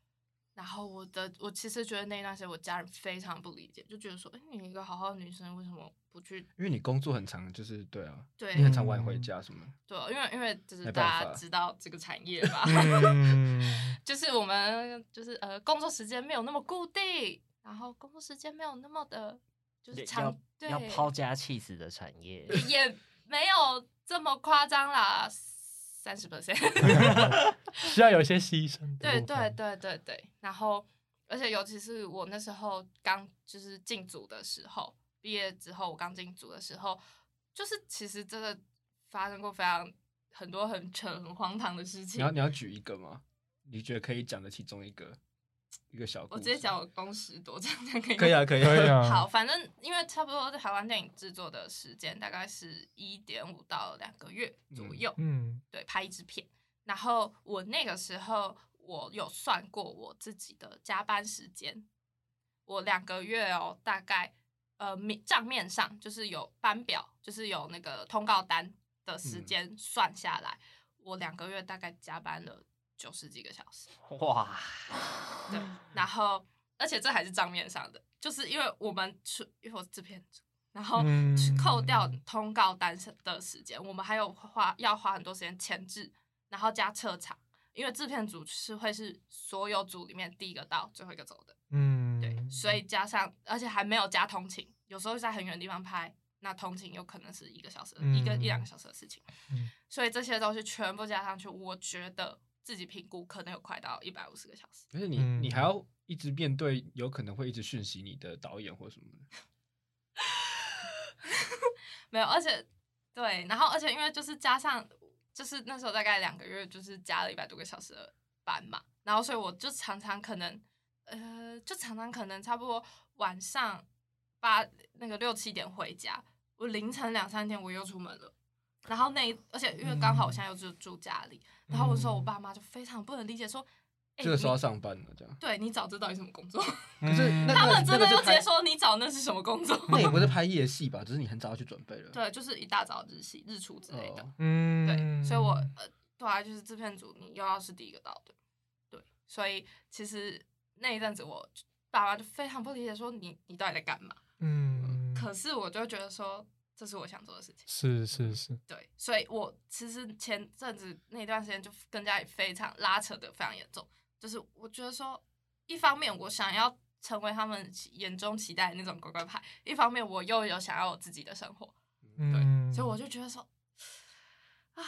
D: 然后我的我其实觉得那段时间我家人非常不理解，就觉得说，哎，你一个好好的女生为什么不去？
B: 因为你工作很长，就是对啊，
D: 对，
B: 你很常晚回家什么？
D: 对，因为因为就是大家知道这个产业吧，就是我们就是呃工作时间没有那么固定，然后工作时间没有那么的，就是长，
A: 要抛家弃子的产业
D: 也没有。这么夸张啦，三十 percent，
C: 需要有一些牺牲。
D: 对对对对对，然后而且尤其是我那时候刚就是进组的时候，毕业之后我刚进组的时候，就是其实真的发生过非常很多很扯很荒唐的事情。
B: 你要你要举一个吗？你觉得可以讲的其中一个？一个小，
D: 我直接讲我工时多这样可以
B: 可以啊，可以可以啊。
D: 好，反正因为差不多台湾电影制作的时间大概是一点五到两个月左右，嗯，对，拍一支片。然后我那个时候我有算过我自己的加班时间，我两个月哦，大概呃面账面上就是有班表，就是有那个通告单的时间算下来，嗯、我两个月大概加班了。九十几个小时，哇！对，然后而且这还是账面上的，就是因为我们出，因为我制片组，然后扣掉通告单的时间，嗯、我们还有花要花很多时间前置，然后加撤场，因为制片组是会是所有组里面第一个到最后一个走的，嗯，对，所以加上而且还没有加通勤，有时候在很远的地方拍，那通勤有可能是一个小时，嗯、一个一两个小时的事情，嗯、所以这些东西全部加上去，我觉得。自己评估可能有快到一百五十个小时，
B: 而且你你还要一直面对有可能会一直讯息你的导演或什么的，
D: 没有，而且对，然后而且因为就是加上就是那时候大概两个月就是加了一百多个小时的班嘛，然后所以我就常常可能呃，就常常可能差不多晚上八那个六七点回家，我凌晨两三点我又出门了。然后那而且因为刚好我现在又住住家里，嗯、然后我说我爸妈就非常不能理解说。
B: 这个时候要上班了，这样。
D: 对，你找这到底什么工作？
B: 可是
D: 他们真的就直接说你找那是什么工作？
B: 那也不是 拍夜戏吧？只是你很早要去准备了。
D: 对，就是一大早日戏、日出之类的。
C: 嗯，
D: 对，所以我呃，对啊，就是制片组，你又要是第一个到的，对，所以其实那一阵子我爸妈就非常不理解，说你你到底在干嘛？
C: 嗯，
D: 可是我就觉得说这是我想做的事情。
C: 是是是。
D: 对，所以我其实前阵子那段时间就跟家里非常拉扯的非常严重。就是我觉得说，一方面我想要成为他们眼中期待的那种乖乖牌，一方面我又有想要有自己的生活，对，嗯、所以我就觉得说，啊，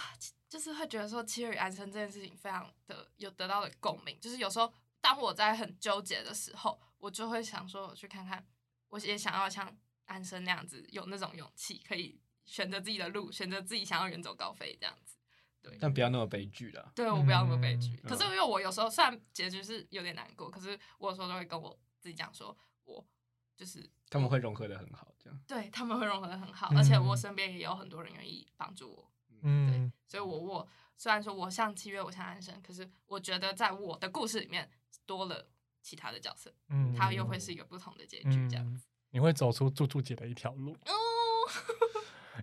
D: 就是会觉得说七月与安生这件事情非常的有得到的共鸣。就是有时候当我在很纠结的时候，我就会想说，我去看看，我也想要像安生那样子，有那种勇气，可以选择自己的路，选择自己想要远走高飞这样子。
B: 对但不要那么悲剧了。
D: 对，我不要那么悲剧。嗯、可是因为我有时候虽然结局是有点难过，可是我有时候都会跟我自己讲说，我就是
B: 他们会融合的很好，这样。
D: 对，他们会融合的很好，嗯、而且我身边也有很多人愿意帮助我。
C: 嗯，
D: 对，所以我我虽然说我像七月，我像安生，可是我觉得在我的故事里面多了其他的角色，嗯，他又会是一个不同的结局，这样子。
C: 嗯、你会走出柱柱姐的一条路。
D: 哦。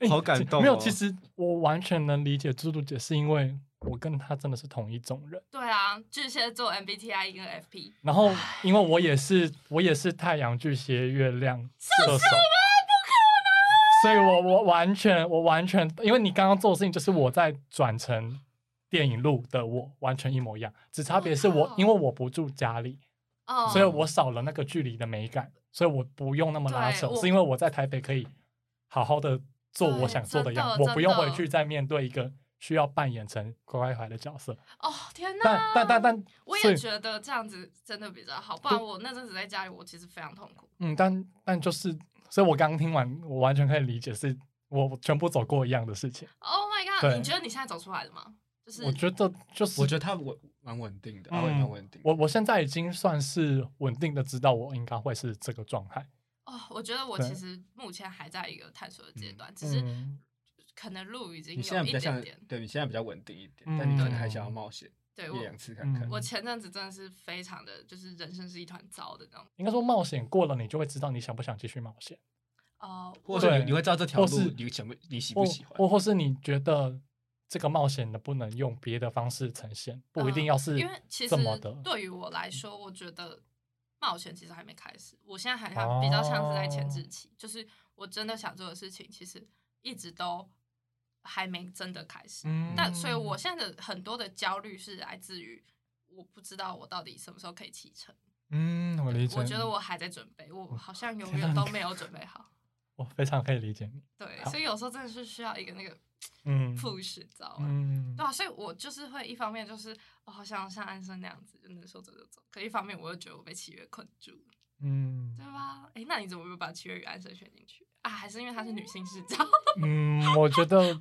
B: 好感动、哦！
C: 没有，其实我完全能理解猪猪姐，是因为我跟她真的是同一种人。
D: 对啊，巨蟹座 MBTI 跟 FP。
C: 然后，因为我也是，我也是太阳巨蟹月亮射手。
D: 不可能！
C: 所以我我完全我完全，因为你刚刚做的事情就是我在转成电影路的我，完全一模一样，只差别是我，oh. 因为我不住家里，oh. 所以我少了那个距离的美感，所以我不用那么拉扯，是因为我在台北可以好好的。做我想做的样子，我不用回去再面对一个需要扮演成乖乖牌的角色。
D: 哦天哪！
C: 但但但但，
D: 我也觉得这样子真的比较好，不然我那阵子在家里，我其实非常痛苦。
C: 嗯，但但就是，所以我刚刚听完，我完全可以理解，是我全部走过一样的事情。
D: Oh my god！你觉得你现在走出来了吗？就是
C: 我觉得就是，
B: 我觉得他稳蛮稳定的，蛮稳定。
C: 我我现在已经算是稳定的，知道我应该会是这个状态。
D: 哦，我觉得我其实目前还在一个探索的阶段，只是可能路已经有一点点。
B: 对，你现在比较稳定一点，但你可能还想要冒险，对，一两次看看。
D: 我前阵子真的是非常的就是人生是一团糟的那种。
C: 应该说冒险过了，你就会知道你想不想继续冒险。
D: 哦，
B: 或者你会知道这条路你想不你喜不喜欢，
C: 或或是你觉得这个冒险能不能用别的方式呈现，不一定要是
D: 因为其实对于我来说，我觉得。冒险其实还没开始，我现在还像比较像是在前置期，哦、就是我真的想做的事情，其实一直都还没真的开始。嗯、但所以我现在的很多的焦虑是来自于我不知道我到底什么时候可以启程。
C: 嗯，我理解。
D: 我觉得我还在准备，我好像永远都没有准备好。
C: 我非常可以理解你。对，
D: 所以有时候真的是需要一个那个。
C: 嗯
D: ，push，知道吗？
C: 嗯，
D: 对啊，所以我就是会一方面就是我好像像安生那样子，就能说走就走，可一方面我又觉得我被七月困住了，
C: 嗯，
D: 对吧？哎，那你怎么又把七月与安生选进去啊？还是因为她是女性视角？
C: 嗯，我觉得，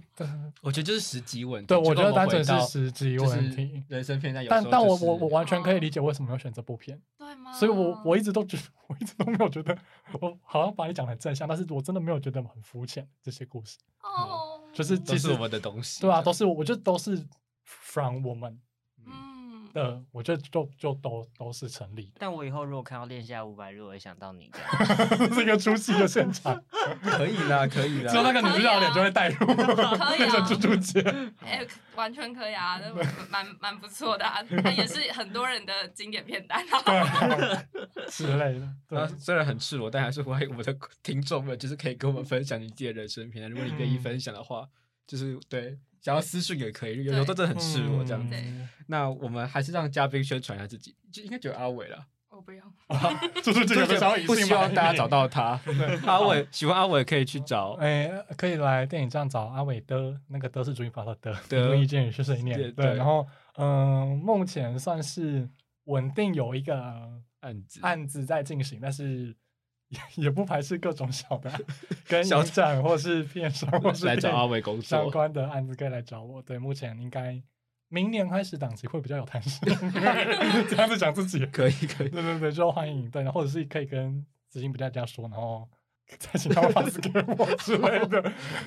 B: 我觉得就是时机问题。
C: 对，我觉得单纯是时机问题。
B: 人生片在有，
C: 但但我我我完全可以理解为什么要选这部片，
D: 对吗？
C: 所以我我一直都觉得，我一直都没有觉得，我好像把你讲的很正向，但是我真的没有觉得很肤浅这些故事。
D: 哦。
C: 就是其实
B: 我们的东西，
C: 对啊，都是我觉得都是 from 我们，
D: 嗯，
C: 的，我觉得就就都都是成立的。
A: 但我以后如果看到恋夏五百日，我会想到你这样，
C: 是一个出戏的现场，
B: 可以啦，可以啦，
C: 只有那个女主角脸就会带入，
D: 可以啊，
C: 猪猪姐，
D: 哎，完全可以啊，那蛮 蛮不错的啊，那也是很多人的经典片段啊，
C: 之类的。对，
B: 虽然很赤裸，但还是欢迎我们的听众们，就是可以跟我们分享你自己的人生片段。如果你愿意分享的话，就是对，想要私讯也可以，有时候真的很赤裸这样子。那我们还是让嘉宾宣传一下自己，就应该就阿伟了。
D: 我不要，
C: 就是这个
B: 不希望大家 找到他。阿伟喜欢阿伟可以去找，
C: 哎，可以来电影站找阿伟的，那个德是主音法的德，德意见也是谁念？对，然后嗯，目前算是稳定有一个案子案子在进行，但是。也不排斥各种小的，跟小展或是片商或是来找阿伟工作相关的案子，可以来找我。对，目前应该明年开始档期会比较有弹性，这样子讲自己
B: 可以可以，
C: 对对对，就欢迎对，或者是可以跟子欣比大家说，然后再请他们发给我之类的，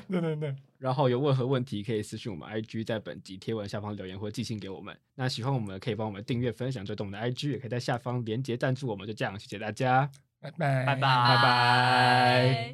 C: 对对对。
B: 然后有任何问题可以私讯我们 IG，在本集贴文下方留言或寄信给我们。那喜欢我们可以帮我们订阅、分享、追踪我们的 IG，也可以在下方连结赞助我们。就这样，谢谢大家，
C: 拜拜
A: 拜拜
B: 拜拜。